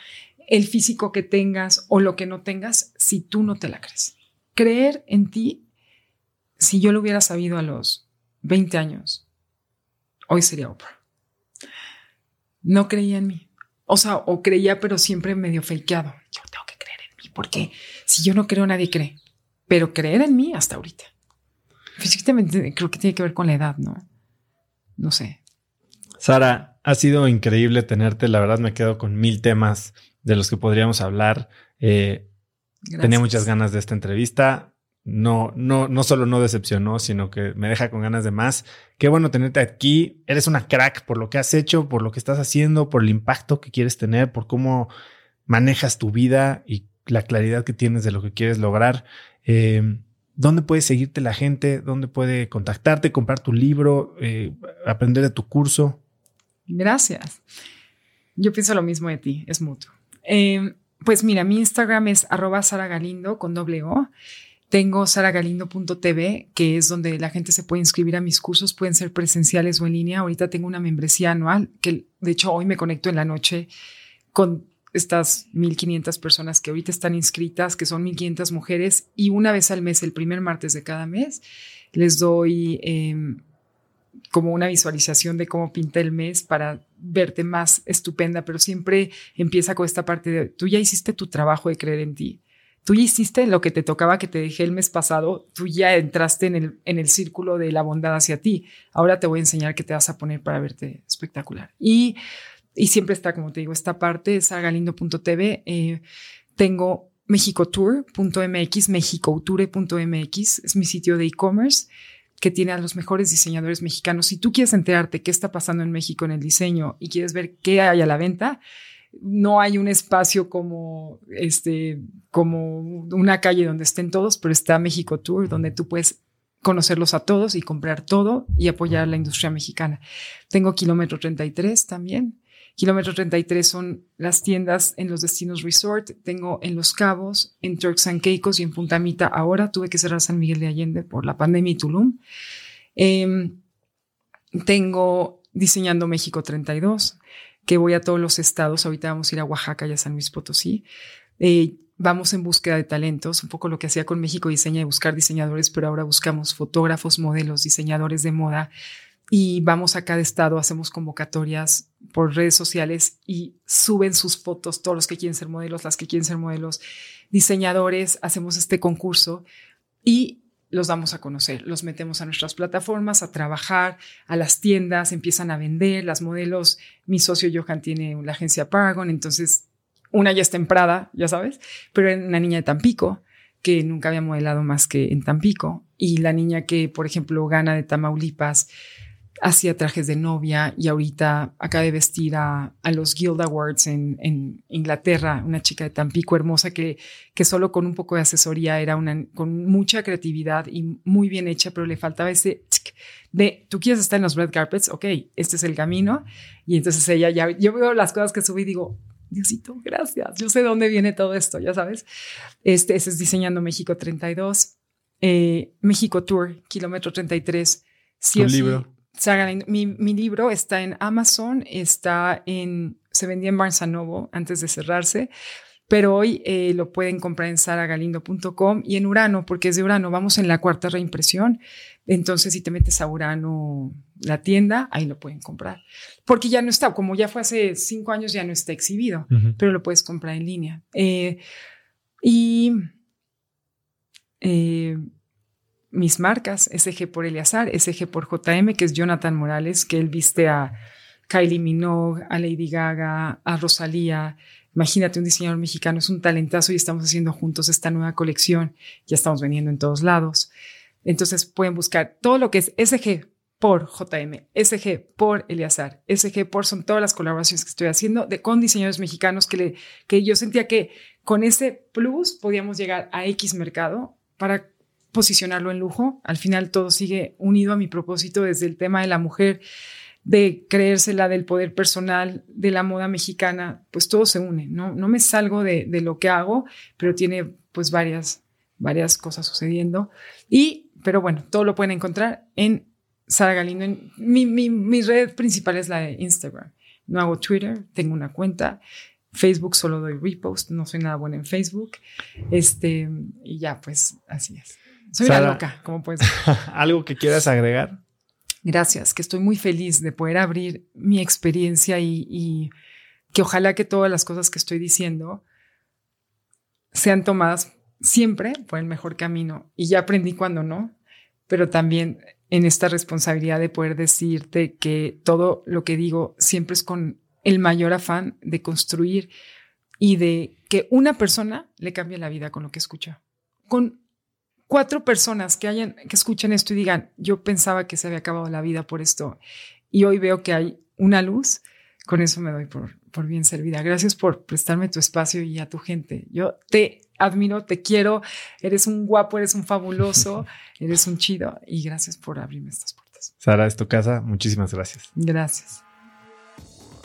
el físico que tengas o lo que no tengas, si tú no te la crees creer en ti, si yo lo hubiera sabido a los 20 años, hoy sería Oprah. No creía en mí. O sea, o creía, pero siempre medio fakeado. Yo tengo que creer en mí, porque si yo no creo, nadie cree. Pero creer en mí hasta ahorita. Físicamente creo que tiene que ver con la edad, ¿no? No sé. Sara, ha sido increíble tenerte. La verdad me quedo con mil temas de los que podríamos hablar. Eh, Tenía muchas ganas de esta entrevista. No, no, no solo no decepcionó, sino que me deja con ganas de más. Qué bueno tenerte aquí. Eres una crack por lo que has hecho, por lo que estás haciendo, por el impacto que quieres tener, por cómo manejas tu vida y la claridad que tienes de lo que quieres lograr. Eh, ¿Dónde puede seguirte la gente? ¿Dónde puede contactarte, comprar tu libro, eh, aprender de tu curso? Gracias. Yo pienso lo mismo de ti, es mutuo. Eh, pues mira, mi Instagram es arroba Galindo con doble O. Tengo saragalindo.tv, que es donde la gente se puede inscribir a mis cursos, pueden ser presenciales o en línea. Ahorita tengo una membresía anual, que de hecho hoy me conecto en la noche con estas 1.500 personas que ahorita están inscritas, que son 1.500 mujeres, y una vez al mes, el primer martes de cada mes, les doy em, como una visualización de cómo pinta el mes para verte más estupenda, pero siempre empieza con esta parte de, tú ya hiciste tu trabajo de creer en ti, tú ya hiciste lo que te tocaba que te dejé el mes pasado, tú ya entraste en el, en el círculo de la bondad hacia ti. Ahora te voy a enseñar qué te vas a poner para verte espectacular. Y, y siempre está, como te digo, esta parte, sagalindo.tv. Eh, tengo mexicotour.mx, mexicotour.mx, es mi sitio de e-commerce que tiene a los mejores diseñadores mexicanos. Si tú quieres enterarte qué está pasando en México en el diseño y quieres ver qué hay a la venta, no hay un espacio como este como una calle donde estén todos, pero está México Tour donde tú puedes conocerlos a todos y comprar todo y apoyar a la industria mexicana. Tengo kilómetro 33 también. Kilómetro 33 son las tiendas en los destinos resort. Tengo en Los Cabos, en Turks and Caicos y en Punta Mita. Ahora tuve que cerrar San Miguel de Allende por la pandemia y Tulum. Em, tengo Diseñando México 32 que voy a todos los estados. Ahorita vamos a ir a Oaxaca y a San Luis Potosí. Eh, vamos en búsqueda de talentos, un poco lo que hacía con México Diseña y buscar diseñadores, pero ahora buscamos fotógrafos, modelos, diseñadores de moda y vamos a cada estado, hacemos convocatorias por redes sociales y suben sus fotos todos los que quieren ser modelos, las que quieren ser modelos, diseñadores, hacemos este concurso y los damos a conocer, los metemos a nuestras plataformas, a trabajar, a las tiendas, empiezan a vender, las modelos, mi socio Johan tiene la agencia Paragon, entonces una ya está en ya sabes, pero una niña de Tampico que nunca había modelado más que en Tampico y la niña que, por ejemplo, gana de Tamaulipas, hacía trajes de novia y ahorita acaba de vestir a, los Guild Awards en, en, Inglaterra, una chica de Tampico hermosa que, que solo con un poco de asesoría era una, con mucha creatividad y muy bien hecha, pero le faltaba ese de, tú quieres estar en los red carpets, ok, este es el camino. Y entonces ella ya, yo veo las cosas que subí y digo, Diosito, gracias, yo sé dónde viene todo esto, ya sabes. Este, ese es Diseñando México 32, eh, México Tour, kilómetro 33. Sí o libro mi, mi, libro está en Amazon, está en, se vendía en Barnes Noble antes de cerrarse, pero hoy eh, lo pueden comprar en saragalindo.com y en Urano, porque es de Urano, vamos en la cuarta reimpresión. Entonces, si te metes a Urano, la tienda, ahí lo pueden comprar. Porque ya no está, como ya fue hace cinco años, ya no está exhibido, pero lo puedes comprar en línea. Eh, y eh, mis marcas, SG por Eleazar, SG por JM, que es Jonathan Morales, que él viste a Kylie Minogue, a Lady Gaga, a Rosalía. Imagínate, un diseñador mexicano es un talentazo y estamos haciendo juntos esta nueva colección. Ya estamos vendiendo en todos lados. Entonces pueden buscar todo lo que es SG por JM, SG por Eleazar, SG por son todas las colaboraciones que estoy haciendo de, con diseñadores mexicanos que, le, que yo sentía que con ese plus podíamos llegar a X mercado para posicionarlo en lujo. Al final todo sigue unido a mi propósito desde el tema de la mujer, de creérsela del poder personal, de la moda mexicana, pues todo se une. No, no me salgo de, lo que hago, pero tiene pues varias, varias cosas sucediendo. Y, pero bueno, todo lo pueden encontrar en Sara Galindo. mi, mi, red principal es la de Instagram. No hago Twitter, tengo una cuenta. Facebook solo doy repost, no soy nada buena en Facebook. Este, y ya, pues así es. Soy una loca, como puedes ¿Algo que quieras agregar? Gracias, que estoy muy feliz de poder abrir mi experiencia y, que ojalá que todas las cosas que estoy diciendo sean tomadas siempre por el mejor camino. Y ya aprendí cuando no, pero también en esta responsabilidad de poder decirte que todo lo que digo siempre es con el mayor afán de construir y de que una persona le cambie la vida con lo que escucha. Con cuatro personas que hayan, que escuchen esto y digan, yo pensaba que se había acabado la vida por esto y hoy veo que hay una luz, con eso me doy por, por bien servida. Gracias por prestarme tu espacio y a tu gente. Yo te admiro, te quiero, eres un guapo, eres un fabuloso, eres un chido y gracias por abrirme estas puertas. Sara, es tu casa, muchísimas gracias. Gracias.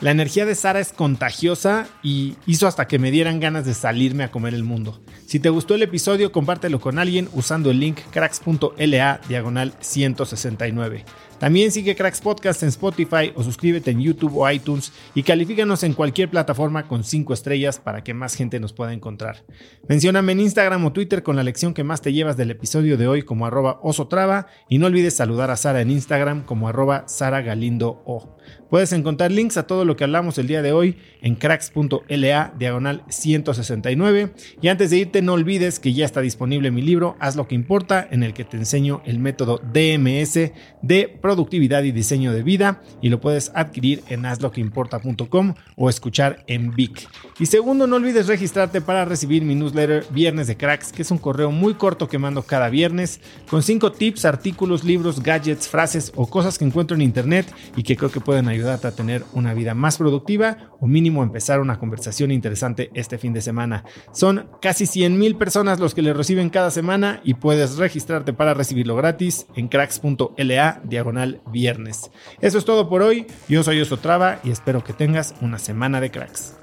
La energía de Sara es contagiosa y hizo hasta que me dieran ganas de salirme a comer el mundo. Si te gustó el episodio, compártelo con alguien usando el link cracks.la diagonal 169. También sigue Cracks Podcast en Spotify o suscríbete en YouTube o iTunes y califícanos en cualquier plataforma con 5 estrellas para que más gente nos pueda encontrar. Mencióname en Instagram o Twitter con la lección que más te llevas del episodio de hoy como arroba osotrava y no olvides saludar a Sara en Instagram como arroba Sara Galindo o. Puedes encontrar links a todo lo que hablamos el día de hoy en cracks.la diagonal 169. Y antes de irte, no olvides que ya está disponible mi libro Haz lo que importa, en el que te enseño el método DMS de productividad y diseño de vida y lo puedes adquirir en hazloqueimporta.com o escuchar en Vic. Y segundo, no olvides registrarte para recibir mi newsletter Viernes de Cracks, que es un correo muy corto que mando cada viernes con cinco tips, artículos, libros, gadgets, frases o cosas que encuentro en internet y que creo que pueden ayudarte a tener una vida más productiva o mínimo empezar una conversación interesante este fin de semana. Son casi 100 mil personas los que le reciben cada semana y puedes registrarte para recibirlo gratis en cracks.la diagonal viernes. Eso es todo por hoy. Yo soy Osotrava y espero que tengas una semana de cracks.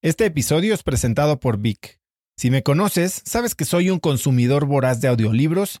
Este episodio es presentado por Vic. Si me conoces, sabes que soy un consumidor voraz de audiolibros